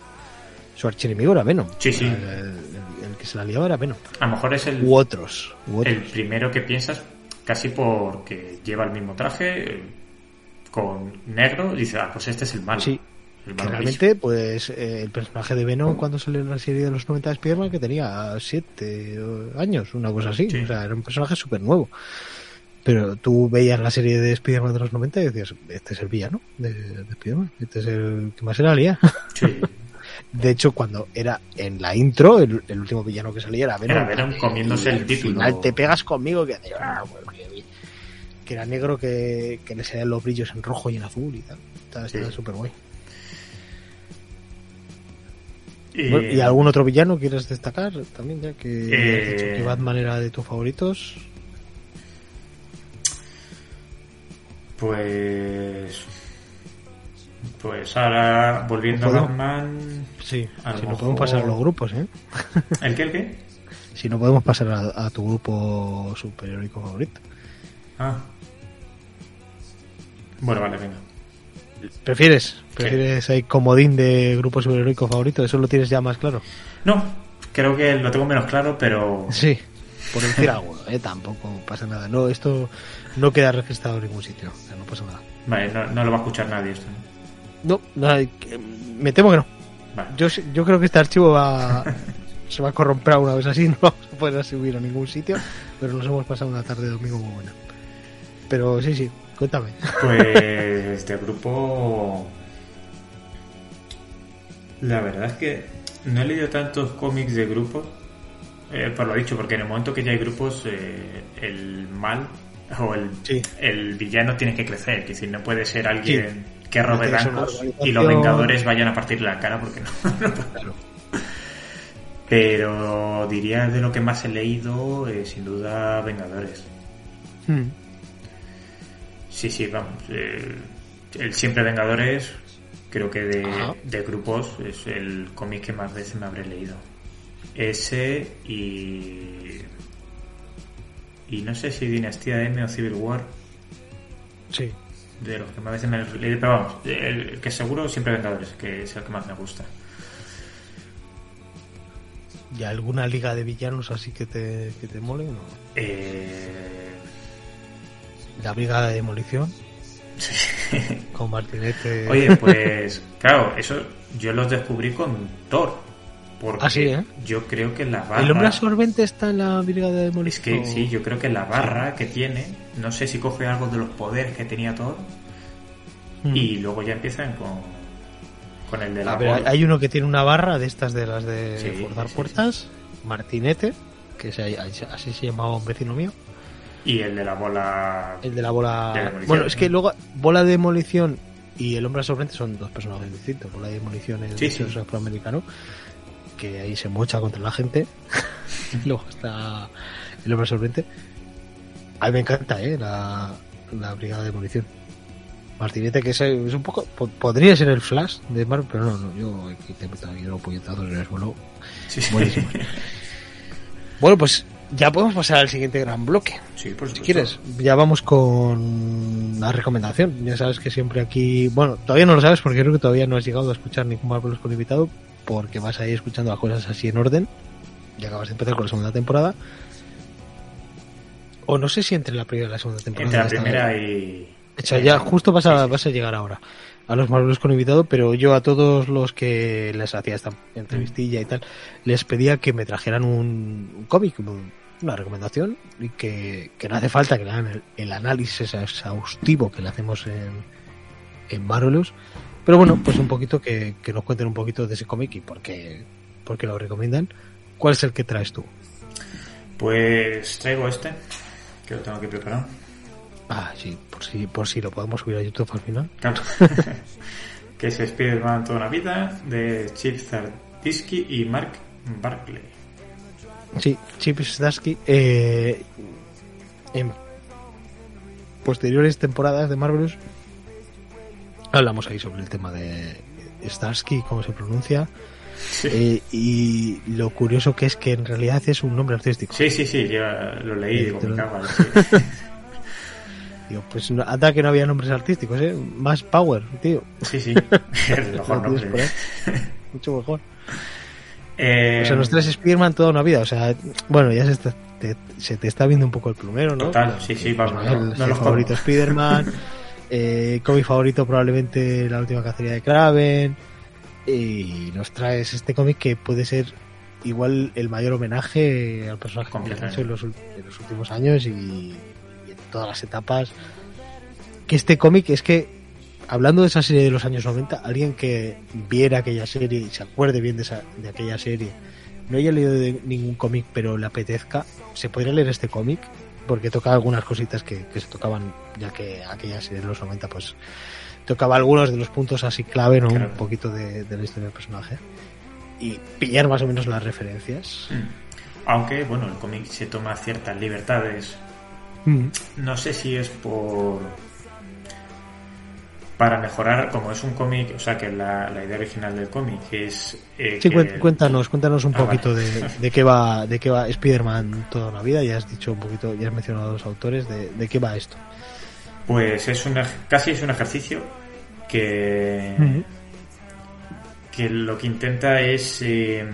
su archienemigo era Venom. Sí, sí. El, el- el que se la liaba era Venom. A lo mejor es el... U otros. u otros. el primero que piensas casi porque lleva el mismo traje eh, con negro y dices, ah, pues este es el malo. Sí, El Que malo realmente, pues eh, el personaje de Venom cuando salió en la serie de los 90 de Spider-Man que tenía 7 años, una cosa así. Sí. O sea, era un personaje súper nuevo. Pero tú veías la serie de Spider-Man de los 90 y decías, este es el villano de, de Spider-Man, este es el que más se la lía. Sí. De hecho, cuando era en la intro, el, el último villano que salía era Venom. Era Venom comiéndose el al título. final te pegas conmigo que, ah, que, era negro que, que le salían los brillos en rojo y en azul y tal. Estaba Sí. súper guay. Y, Bueno, ¿Y algún otro villano quieres destacar también? Ya que Eh, has dicho que Batman era de tus favoritos. Pues... Pues ahora, volviendo a. Batman... Sí, A si no podemos pasar a los grupos, ¿eh? ¿El qué, el qué? Si no podemos pasar a, a tu grupo superheroico favorito. Ah. Bueno, vale, venga. ¿Prefieres? ¿Prefieres ahí comodín de grupo superheroico favorito? ¿Eso lo tienes ya más claro? No, creo que lo tengo menos claro, pero... Sí, por decir algo, ¿eh? Tampoco pasa nada. No, esto no queda registrado en ningún sitio. o sea, no pasa nada. Vale, no, no lo va a escuchar nadie esto. ¿no? No, que- me temo que no. Yo, yo creo que este archivo va se va a corromper una vez así, no vamos a poder subir a ningún sitio, pero nos hemos pasado una tarde de domingo muy buena. Pero sí, sí, cuéntame. Pues de grupo. La verdad es que no he leído tantos cómics de grupos. eh, por lo dicho, porque en el momento que ya hay grupos, eh, el mal o el, Sí. el villano tiene que crecer. Que si no puede ser alguien que robe una bancos y los Vengadores vayan a partir la cara porque no. Claro. Pero diría de lo que más he leído, eh, sin duda, Vengadores. Mm. Sí, sí, vamos. eh, el Siempre Vengadores, creo que de, de grupos, es el cómic que más veces me habré leído. Ese y. Y no sé si Dinastía M o Civil War, Sí. De los que más veces me pero vamos, el que seguro Siempre Vengadores, que es el que más me gusta. ¿Y alguna liga de villanos así que te, que te mole? No. Eh, La Brigada de Demolición, con Martinete. Oye, pues claro, eso yo los descubrí con Thor. Porque Ah, sí, ¿eh? yo creo que la barra... ¿El hombre absorbente está en la Brigada de Es Demolición? que sí, yo creo que la barra que tiene, no sé si coge algo de los poderes que tenía Thor Mm. y luego ya empiezan con, con el de la A ver, hay uno que tiene una barra de estas de las de Sí, forzar sí, puertas, Martinete, que se- así se llamaba un vecino mío. Y el de la bola. El de la bola. De bueno, es que luego bola de demolición y el hombre sorprendente son dos personajes distintos. Bola de demolición es Sí, sí. es afroamericano que ahí se mocha contra la gente. luego está el hombre sorprendente. A mí me encanta, ¿eh? La, la brigada de demolición. Martinete, que es, es un poco. po- Podría ser el Flash de Marvel, pero no, no. Yo aquí te he metido aquí unos puñetazos en el suelo. Sí, sí. Buenísimo. Bueno, pues ya podemos pasar al siguiente gran bloque. Sí, por Si quieres, ya vamos con la recomendación. Ya sabes que siempre aquí, bueno, todavía no lo sabes porque creo que todavía no has llegado a escuchar ningún Marvelous con invitado porque vas a ir escuchando las cosas así en orden. Ya acabas de empezar con la segunda temporada. O no sé si entre la primera y la segunda temporada. Entre la primera y. O sea, ya justo vas a, vas a llegar ahora a los Marvelous con invitado, pero yo a todos los que les hacía esta entrevistilla y tal, les pedía que me trajeran un, un cómic, un- una recomendación, y que, que no hace falta que le hagan el, el análisis exhaustivo que le hacemos en, en Marvelous, pero bueno, pues un poquito que, que nos cuenten un poquito de ese cómic y por qué, por qué lo recomiendan. ¿Cuál es el que traes tú? Pues traigo este, que lo tengo que preparar. Ah, sí, por si, por si lo podemos subir a YouTube al final. Claro. que es Spider-Man toda una vida, de Chip Zdarsky y Mark Barkley. Sí, Chip Zdarsky. Eh, en posteriores temporadas de Marvelous hablamos ahí sobre el tema de Starsky, cómo se pronuncia. Eh, y lo curioso que es que en realidad es un nombre artístico. Sí, sí, sí, yo lo leí, digo, me cago leche. Digo, pues no- anda que no había nombres artísticos, ¿eh? Más power, tío. Sí, sí, el mejor nombre. Mucho mejor. Eh, O sea, nos traes Spider-Man toda una vida. O sea, bueno, ya se, está- te, se te está viendo un poco el plumero, ¿no? Total, sí, sí, vamos, El, no- no el los favorito. Spider-Man. eh, cómic favorito probablemente la última cacería de Kraven. Y nos traes este cómic que puede ser igual el mayor homenaje al personaje que Completamente. hecho en los, en los últimos años y, y en todas las etapas. Que este cómic es que, hablando de esa serie de los años 90, alguien que viera aquella serie y se acuerde bien de, esa, de aquella serie, no haya leído de ningún cómic pero le apetezca, se podría leer este cómic porque toca algunas cositas que, que se tocaban, ya que aquella serie de los 90 pues tocaba algunos de los puntos así clave, ¿no? Claro. Un poquito de, de la historia del personaje. Y pillar más o menos las referencias. Mm. Aunque, bueno, el cómic se toma ciertas libertades. Mm. No sé si es por. Para mejorar, como es un cómic, o sea, que la, la idea original del cómic es. eh, Sí, que- cuéntanos, cuéntanos un Ah, poquito vale. de, de qué va, de qué va Spider-Man toda una vida. Ya has dicho un poquito, ya has mencionado a los autores de, de qué va esto. Pues es un, casi es un ejercicio que. Que lo que intenta es eh,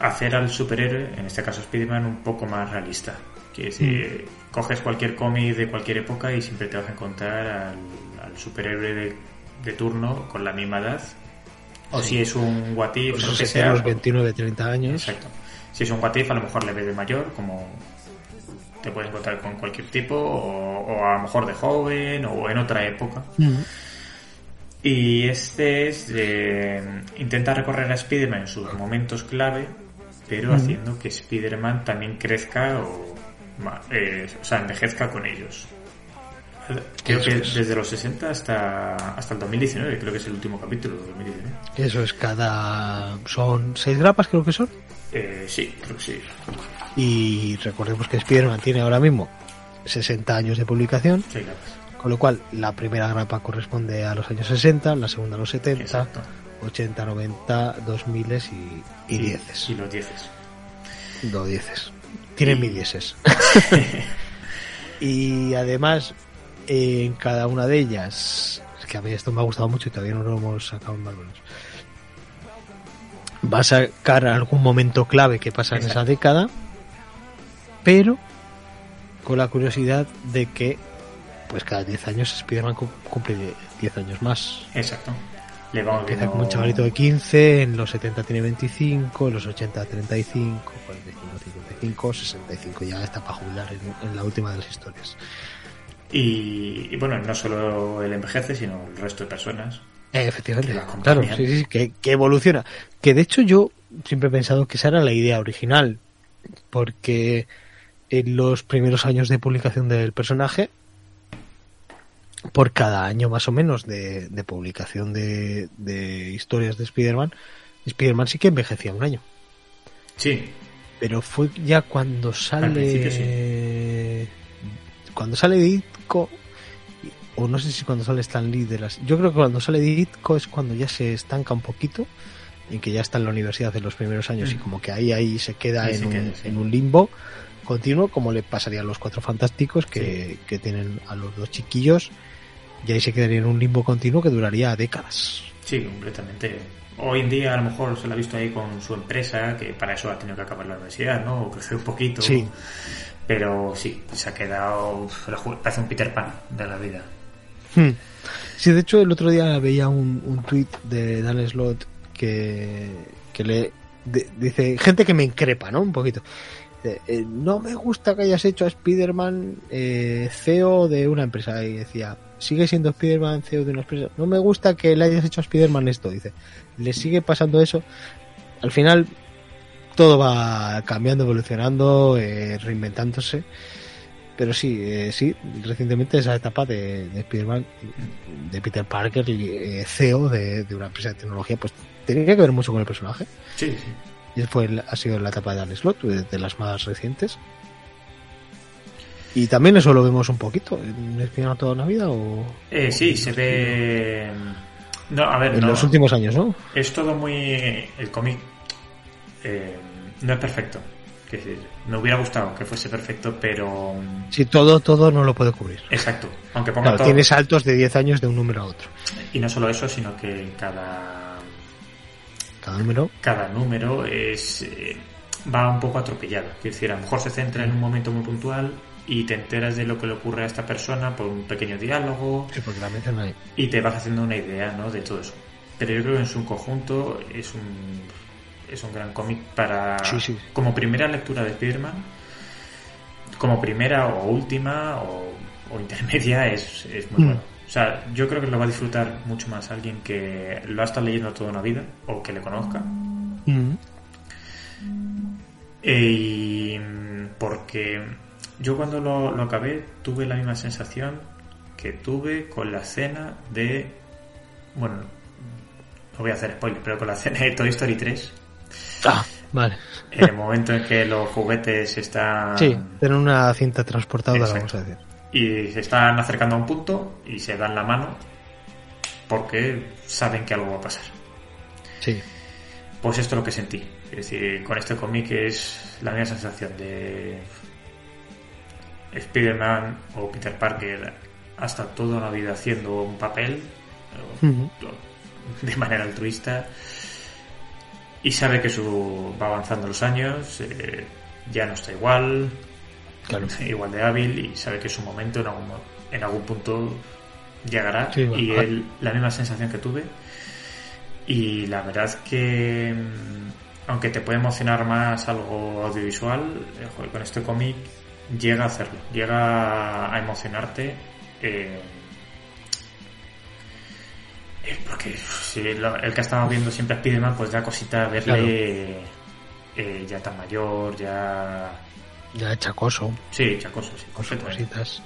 hacer al superhéroe, en este caso Spider-Man, un poco más realista. Que decir, coges cualquier cómic de cualquier época y siempre te vas a encontrar al, al superhéroe de, de turno con la misma edad. O Sí. si es un What If, Pues lo que sea. los 29, 30 años. Exacto. Si es un What If, a lo mejor le ves de mayor, como te puedes encontrar con cualquier tipo, o, o a lo mejor de joven, o en otra época. Mm. Y este es de, intenta recorrer a Spider-Man en sus momentos clave, pero Ujú. haciendo que Spider-Man también crezca o, eh, o sea, envejezca con ellos. Creo Eso que es. desde los 60 hasta, hasta el 2019, creo que es el último capítulo del 2019. Eso es cada. Son seis grapas, creo que son. Eh, sí, creo que sí. Y recordemos que Spider-Man tiene ahora mismo 60 años de publicación. Sí. Con lo cual, la primera grapa corresponde a los años 60, la segunda a los 70, Exacto. 80, 90, 2000 y, y 10. Y los 10. No, dieces. Tienen Y- mi dieces. y además, en cada una de ellas, es que a mí esto me ha gustado mucho y todavía no lo hemos sacado en Marvelous. Va a sacar algún momento clave que pasa en esa Exacto. década, pero con la curiosidad de que, pues cada 10 años Spider-Man cum- cumple 10 años más. Exacto. Le vamos Empieza viendo... como un chavalito de 15, en los 70 tiene 25, en los 80 35, 45, 55, 65 ya está para jubilar en, en la última de las historias. Y, y bueno, no solo el envejece, sino el resto de personas. Eh, efectivamente, claro, sí, sí, sí, que, que evoluciona. Que de hecho yo siempre he pensado que esa era la idea original, porque en los primeros años de publicación del personaje, por cada año más o menos de, de publicación de, de historias de Spider-Man, Spider-Man sí que envejecía un año. Sí, Pero fue ya cuando sale. Cuando sale Ditko. O no sé si cuando sale Stan Lee de las. Yo creo que cuando sale Ditko es cuando ya se estanca un poquito. Y que ya está en la universidad en los primeros años. Y Mm. como que ahí, ahí se queda en, se un, queda, sí. en un limbo continuo. Como le pasaría a los cuatro fantásticos que, que tienen a los dos chiquillos. Y ahí se quedaría en un limbo continuo que duraría décadas. Sí, completamente. Hoy en día a lo mejor se lo ha visto ahí con su empresa, que para eso ha tenido que acabar la universidad, ¿no? O crecer un poquito. Sí. Pero sí, se ha quedado... Parece un Peter Pan de la vida. Hmm. Sí, de hecho el otro día veía un, un tuit de Dan Slot que, que le dice gente que me increpa, ¿no? Un poquito. Eh, no me gusta que hayas hecho a Spider-Man eh, CEO de una empresa. Y decía, sigue siendo Spider-Man CEO de una empresa. No me gusta que le hayas hecho a Spider-Man esto. Dice, le sigue pasando eso. Al final todo va cambiando, evolucionando, eh, reinventándose. Pero sí, eh, sí, recientemente esa etapa de, de Spider-Man, de Peter Parker eh, CEO de, de una empresa de tecnología, pues tenía que ver mucho con el personaje. Sí, sí. Y fue, ha sido la etapa de Dan Slott, de, de las más recientes. Y también eso lo vemos un poquito en Spider-Man toda una vida o Eh, sí, se ve... No, a ver, en no. los últimos años, ¿no? Es todo muy... El cómic eh, no es perfecto. Decir, me hubiera gustado que fuese perfecto, pero... Sí, todo, todo no lo puede cubrir. Exacto. Aunque ponga Claro, todo... tiene saltos de 10 años de un número a otro. Y no solo eso, sino que cada... Cada número. cada número es eh, va un poco atropellado. Es decir, a lo mejor se centra en un momento muy puntual y te enteras de lo que le ocurre a esta persona por un pequeño diálogo Sí, porque la y te vas haciendo una idea ¿no? de todo eso. Pero yo creo que en su conjunto es un, es un gran cómic para... Sí, sí. Como primera lectura de Spider-Man, como primera o última o, o intermedia es, es muy Mm. bueno. O sea, yo creo que lo va a disfrutar mucho más alguien que lo ha estado leyendo toda una vida o que le conozca. Mm. Eh, Y porque yo cuando lo, lo acabé tuve la misma sensación que tuve con la escena de... Bueno, no voy a hacer spoilers, pero con la escena de Toy Story 3, Ah, vale. en el momento en que los juguetes están... Sí, tener una cinta transportadora, Exacto. vamos a decir. y se están acercando a un punto y se dan la mano porque saben que algo va a pasar. Sí. Pues esto es lo que sentí. Es decir, con este cómic es la misma sensación de Spider-Man o Peter Parker hasta toda la vida haciendo un papel de manera altruista y sabe que su va avanzando los años, eh, ya no está igual, Claro. igual de hábil y sabe que su momento en algún, en algún punto llegará Sí, y él, la misma sensación que tuve y la verdad es que mm, aunque te puede emocionar más algo audiovisual eh, joder, con este cómic llega a hacerlo llega a emocionarte eh, porque si lo- el que ha estado viendo siempre a Spiderman pues da cosita verle eh, ya tan mayor ya Ya chacoso, Sí, chacoso, sí, con cositas.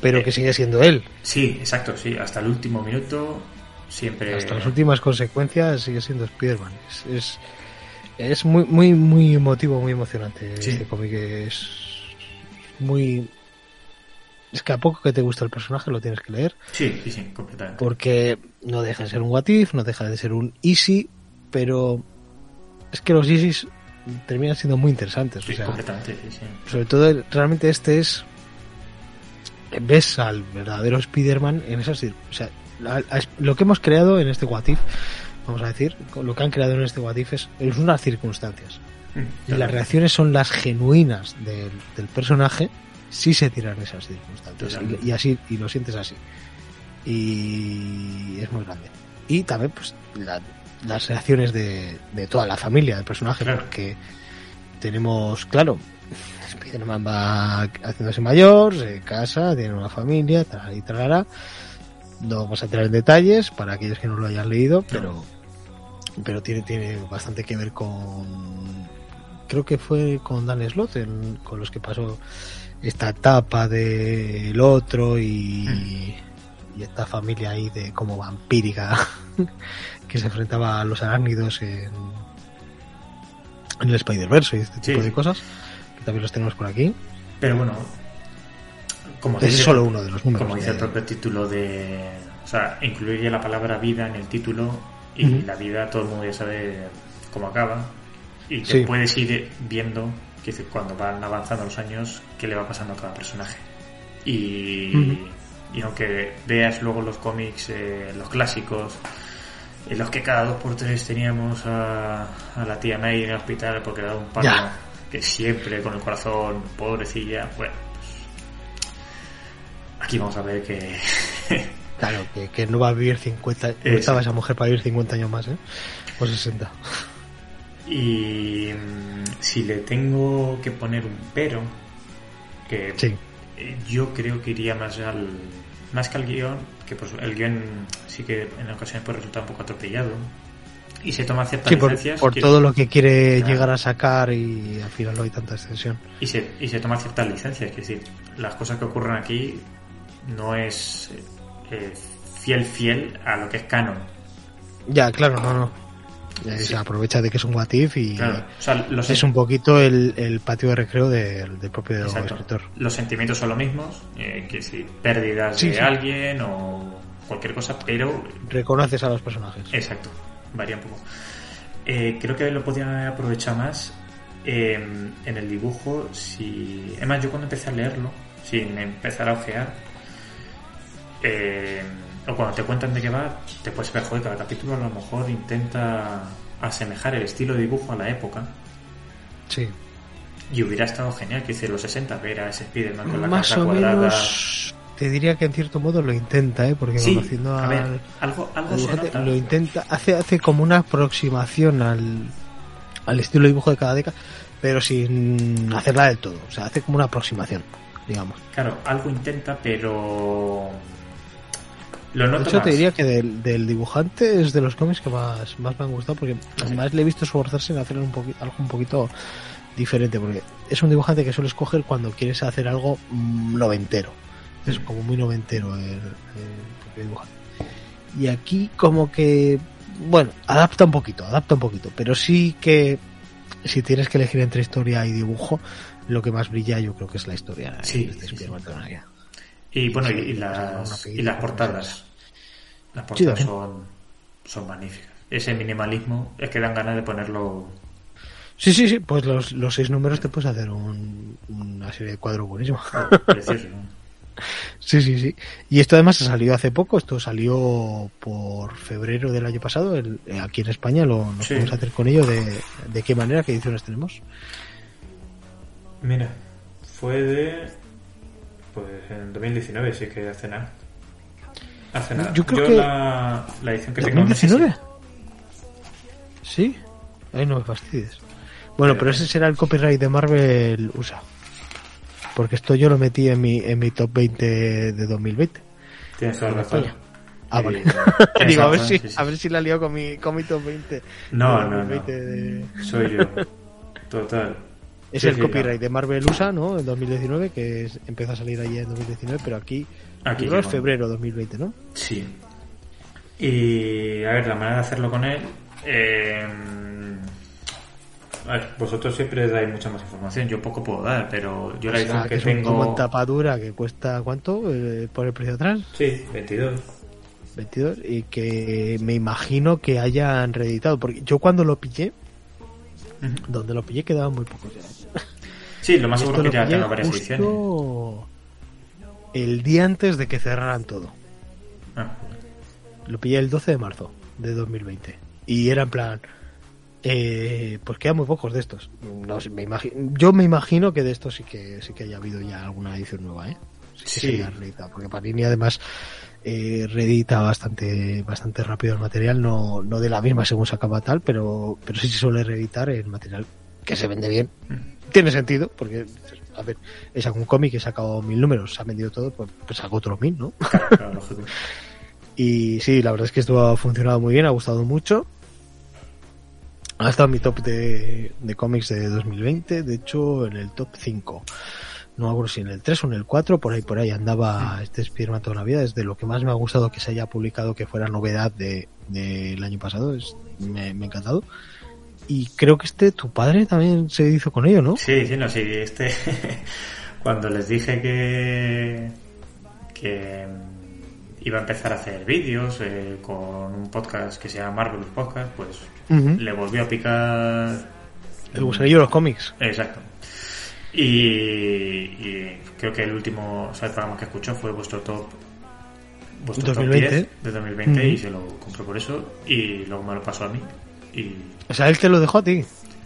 Pero que sigue siendo él. Sí, exacto, sí, hasta el último minuto siempre... Hasta las últimas consecuencias sigue siendo Spider-Man. Es, es, es muy, muy, muy emotivo, muy emocionante Sí. este cómic. Es muy... Es que a poco que te gusta el personaje lo tienes que leer. Sí, sí, sí, completamente. Porque no deja de ser un what if, no deja de ser un easy, pero es que los easys terminan siendo muy interesantes. Sí, o sea, completamente, sí, sí. sobre todo realmente este es ves al verdadero Spider-Man en esas o sea la- la- lo que hemos creado en este What If vamos a decir lo que han creado en este What If es, es unas circunstancias Mm, y las reacciones son las genuinas del, del personaje si se tiran esas circunstancias y así y lo sientes así. Y es muy grande. Y también pues la- las reacciones de, de toda la familia del personaje Claro. porque tenemos claro Spider-Man va haciéndose mayor se casa tiene una familia tal y tralará no vamos a entrar en detalles para aquellos que no lo hayan leído pero pero tiene tiene bastante que ver con creo que fue con Dan Slott, en- con los que pasó esta etapa del otro y, y esta familia ahí de como vampírica que se enfrentaba a los arácnidos en, en el Spider-Verse y este Sí, tipo de cosas, que también los tenemos por aquí. Pero bueno, como es dice- solo uno de los números. Como dice el propio título de... O sea, incluye la palabra vida en el título y la vida todo el mundo ya sabe cómo acaba y te Sí. puedes ir viendo que cuando van avanzando los años qué le va pasando a cada personaje. Y, aunque veas luego los cómics, eh, los clásicos, en los que cada dos por tres teníamos a, a la tía May en el hospital porque le daba un paro, Ya. que siempre con el corazón, pobrecilla, bueno, pues aquí vamos a ver que Claro, que, que no va a vivir 50. No estaba esa mujer para vivir 50 años más, ¿eh? O 60. Y mm, si le tengo que poner un pero, que Sí. eh, yo creo que iría más al más que al guion, que pues el guion sí que en ocasiones puede resultar un poco atropellado y se toma ciertas Sí, por, licencias por que- todo lo que quiere Claro. llegar a sacar y al final no hay tanta extensión. y se, y se toma ciertas licencias, es decir, las cosas que ocurren aquí no es eh, fiel fiel a lo que es canon. Ya, claro, no, no. Sí. Se aprovecha de que es un what if y Claro, o sea, los, es un poquito el, el patio de recreo del, del propio Exacto. escritor. los sentimientos son los mismos, eh, que si pérdidas Sí, de alguien o cualquier cosa, pero Reconoces a los personajes. Exacto, varía un poco. Eh, creo que lo podía aprovechar más eh, en el dibujo. Si, es más, yo cuando empecé a leerlo, sin empezar a ojear, eh, o cuando te cuentan de qué va, te puedes ver, joder, cada capítulo a lo mejor intenta asemejar el estilo de dibujo a la época. Sí. Y hubiera estado genial que hice los 60 ver a ese Spider-Man con la Más o cuadrada. menos te diría que en cierto modo lo intenta, ¿eh? Porque Sí, conociendo a ver, al, algo, algo al se dibujante, nota. lo intenta, hace, hace como una aproximación al, al estilo de dibujo de cada década, pero sin hacerla del todo. O sea, hace como una aproximación, digamos. Claro, algo intenta, pero lo noto De hecho, te diría que del, del dibujante es de los cómics que más, más me han gustado, porque además le he visto esforzarse en hacer un poquito, algo un poquito diferente, porque es un dibujante que suele escoger cuando quieres hacer algo mm, noventero. Es como muy noventero el, el propio dibujante. Y aquí como que, bueno, adapta un poquito, adapta un poquito, pero sí que si tienes que elegir entre historia y dibujo, lo que más brilla yo creo que es la historia. Sí, de sí, Spider-Man sí. Todavía. Y bueno, y, las, y portadas. Las Sí, portadas también. son, son magníficas. Ese minimalismo es que dan ganas de ponerlo. Sí, sí, sí, pues los, los seis números te puedes hacer un- una serie de cuadros buenísima. precioso. ¿no? Sí, sí, sí. Y esto además salió hace poco, esto salió por febrero del año pasado, el- eh, aquí en España, lo nos Sí. podemos hacer con ello, de, de qué manera, qué ediciones tenemos. Mira, fue de. Pues en 2019, sí que hace nada. Hace nada. Yo creo que- la, la edición que tengo. no sé si- ¿2019? Sí. Ay, no me fastidies. Bueno, Pero- pero ese será el copyright de Marvel USA. Porque esto yo lo metí en mi, en mi top 20 de 2020. Tienes toda la razón. Ah, vale. Digo, a ver, si, sí, sí. a ver si la lío con mi, con mi top 20. No, no, no. 2020 de- Soy yo. Total. Es Sí, el copyright de Marvel USA, ¿no? En 2019, que es- empezó a salir allí en 2019, pero aquí, Aquí que es febrero 2020, ¿no? Sí. Y a ver, la manera de hacerlo con él. eh, a ver, vosotros siempre dais mucha más información. Yo poco puedo dar, pero yo la O edición sea, que, en tengo. tapadura que cuesta, ¿cuánto? Eh, por el precio atrás, Sí, 22. 22, y que me imagino que hayan reeditado, porque yo cuando lo pillé, donde lo pillé quedaban muy pocos ya. Sí, lo más seguro que ya tengo varias ediciones. El día antes de que cerraran todo. Ah, Lo pillé el 12 de marzo de 2020. Y era en plan, eh, pues quedan muy pocos de estos. No me yo me imagino que de estos sí que sí que haya habido ya alguna edición nueva, ¿eh? Sí Sí. reeditado, porque Panini además eh, reedita bastante bastante rápido el material, no, no de la misma según se acaba tal, pero, pero sí se suele reeditar el material que se vende bien. Tiene sentido, porque, a ver, he sacado un cómic, he sacado mil números, se ha vendido todo, pues, pues saco otros mil, ¿no? claro, claro, lógico. Y sí, la verdad es que esto ha funcionado muy bien, ha gustado mucho. Ha estado en mi top de, de cómics de 2020, de hecho en el top 5. No acuerdo si en el 3 o en el 4, por ahí por ahí andaba este Spider-Man toda la vida. Es de lo que más me ha gustado que se haya publicado, que fuera novedad del de, año pasado. Es, me, me ha encantado. Y creo que este, tu padre también se hizo con ello, ¿no? Sí, sí, no, sí. Este, cuando les dije que, que iba a empezar a hacer vídeos eh, con un podcast que se llama Marvelous Podcast, pues le volvió a picar. El gusanillo de los cómics. Exacto. Y, y creo que el último o sea, el programa que escuchó fue vuestro top vuestro 2020. top 10 de 2020 y Ujú. se lo compró por eso y luego me lo pasó a mí y O sea, él te lo dejó a ti.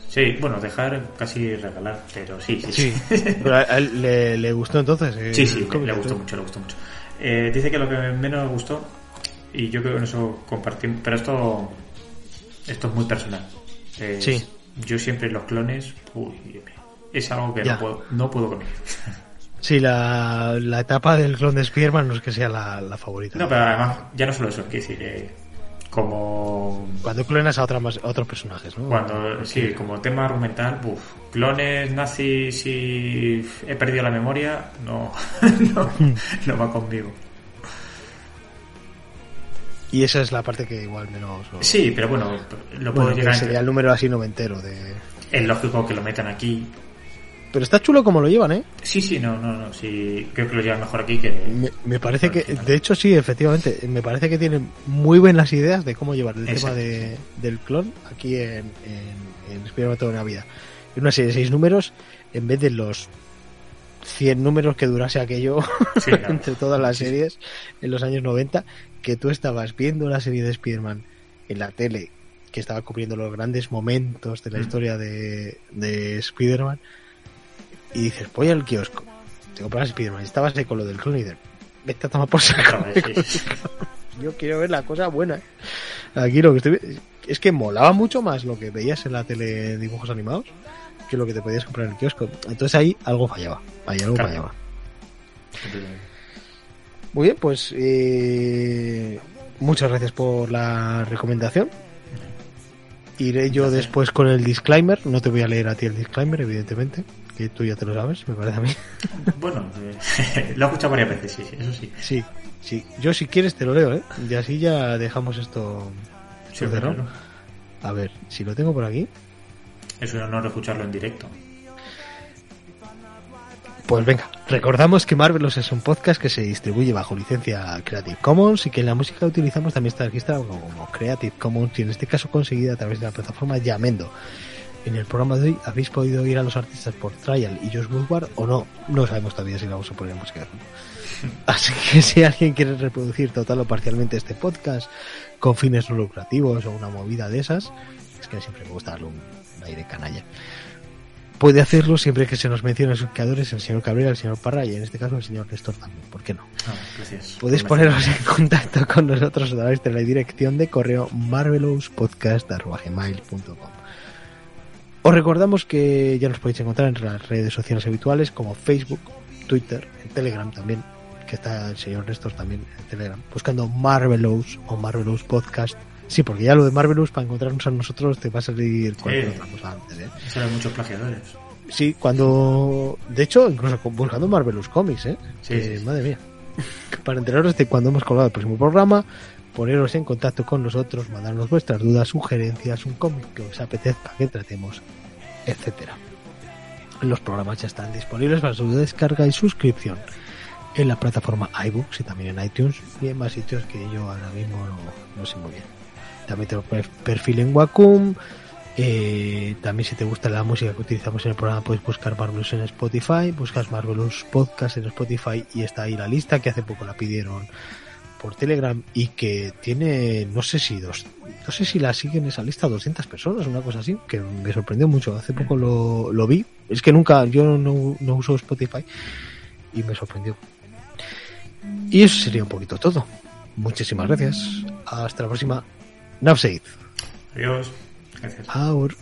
sí bueno dejar casi regalar pero sí sí Sí. sí Pero a él le, le gustó entonces. eh, sí, sí, le gustó mucho le gustó mucho Eh, dice que lo que menos le gustó y yo creo que en eso compartimos pero esto esto es muy personal Es- Sí. yo siempre los clones uy, es algo que Ya. no puedo no puedo con Sí, la, la etapa del clon de Spider-Man no es que sea la, la favorita. No, pero además, ya no solo eso, decir, eh, como Cuando clonas a, otra a otros personajes, ¿no? cuando, sí, como tema argumental, buf, clones, nazis y he perdido la memoria, no, no, no va conmigo. Y esa es la parte que igual menos... Sí, pero bueno, lo puedo Bueno, llegar sería el número así noventero de... Es lógico que lo metan aquí. Pero está chulo como lo llevan, ¿eh? Sí, sí, no, no, no, sí, creo que lo llevan mejor aquí que... Me, me parece que, de hecho sí, efectivamente, me parece que tienen muy buenas ideas de cómo llevar el tema de, del clon aquí en, en, en Spider-Man toda una vida. En una serie de seis números, en vez de los 100 números que durase aquello Sí, claro. entre todas las series en los años 90, que tú estabas viendo la serie de Spider-Man en la tele, que estaba cubriendo los grandes momentos de la Mm. historia de, de Spider-Man, y dices, voy al kiosco, te compras Spider-Man, estabas ahí con lo del clon y dices, vete a tomar por saco. Yo quiero ver la cosa buena. ¿eh? Aquí lo que estoy es que molaba mucho más lo que veías en la tele dibujos animados que lo que te podías comprar en el kiosco. Entonces ahí algo fallaba. Ahí algo Claro. fallaba. Muy bien, pues eh, muchas gracias por la recomendación. Iré yo después con el disclaimer. No te voy a leer a ti el disclaimer, evidentemente, que tú ya te lo sabes, me parece a mí. Bueno, eh, lo he escuchado varias veces, sí, sí, eso sí. Sí, sí. Yo si quieres te lo leo, ¿eh? Y así ya dejamos esto Sí, cerrado. claro. A ver, si lo tengo por aquí. Es un honor escucharlo en directo. Pues venga, recordamos que Marvelous es un podcast que se distribuye bajo licencia Creative Commons y que en la música que utilizamos también está registrado como Creative Commons y en este caso conseguida a través de la plataforma Yamendo. En el programa de hoy habéis podido oír a los artistas por Trial y Josh Woodward o no, no sabemos todavía si la vamos a poner en música. Así que si alguien quiere reproducir total o parcialmente este podcast con fines no lucrativos o una movida de esas, es que siempre me gusta darle un, aire canalla puede hacerlo siempre que se nos mencione a sus creadores, el señor Cabrera, el señor Parra y en este caso el señor Néstor también. ¿Por qué no? Ah. Podéis poneros en contacto con nosotros a través de la dirección de correo marvelouspodcast.gmail.com Os recordamos que ya nos podéis encontrar en las redes sociales habituales como Facebook, Twitter, en Telegram también, que está el señor Néstor también en Telegram, buscando Marvelous o Marvelous Podcast. Sí, porque ya lo de Marvelous para encontrarnos a nosotros te va a salir cualquier Sí. otra cosa antes, ¿eh? Hay muchos plagiadores. Sí, cuando. De hecho, incluso buscando Marvelous Comics, ¿eh? Sí, sí. Madre mía. Para enteraros de cuando hemos colgado el próximo programa, poneros en contacto con nosotros, mandarnos vuestras dudas, sugerencias, un cómic que os apetezca que tratemos, etcétera. Los programas ya están disponibles para su descarga y suscripción en la plataforma iBooks y también en iTunes y en más sitios que yo ahora mismo no, sé muy bien. También tengo per- perfil en Wacom. Eh, también si te gusta la música que utilizamos en el programa puedes buscar Marvelous en Spotify, buscas Marvelous Podcast en Spotify y está ahí la lista que hace poco la pidieron por Telegram y que tiene no sé si dos no sé si la siguen esa lista 200 personas una cosa así que me sorprendió mucho. Hace poco lo, lo vi. Es que nunca yo no, no uso Spotify y me sorprendió. Y eso sería un poquito todo. Muchísimas gracias. Hasta la próxima. Navseid. Adiós. Gracias. Aur.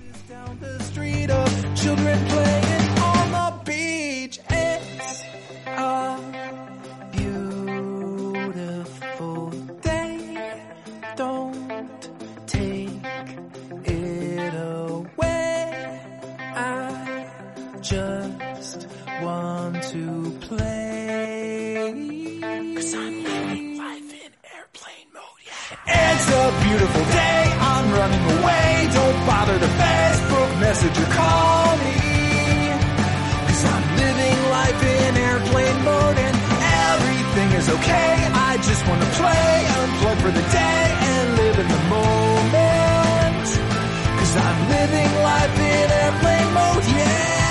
bother to Facebook message or call me. Cause I'm living life in airplane mode and everything is okay. I just wanna play, unplug for the day and live in the moment. Cause I'm living life in airplane mode, yeah.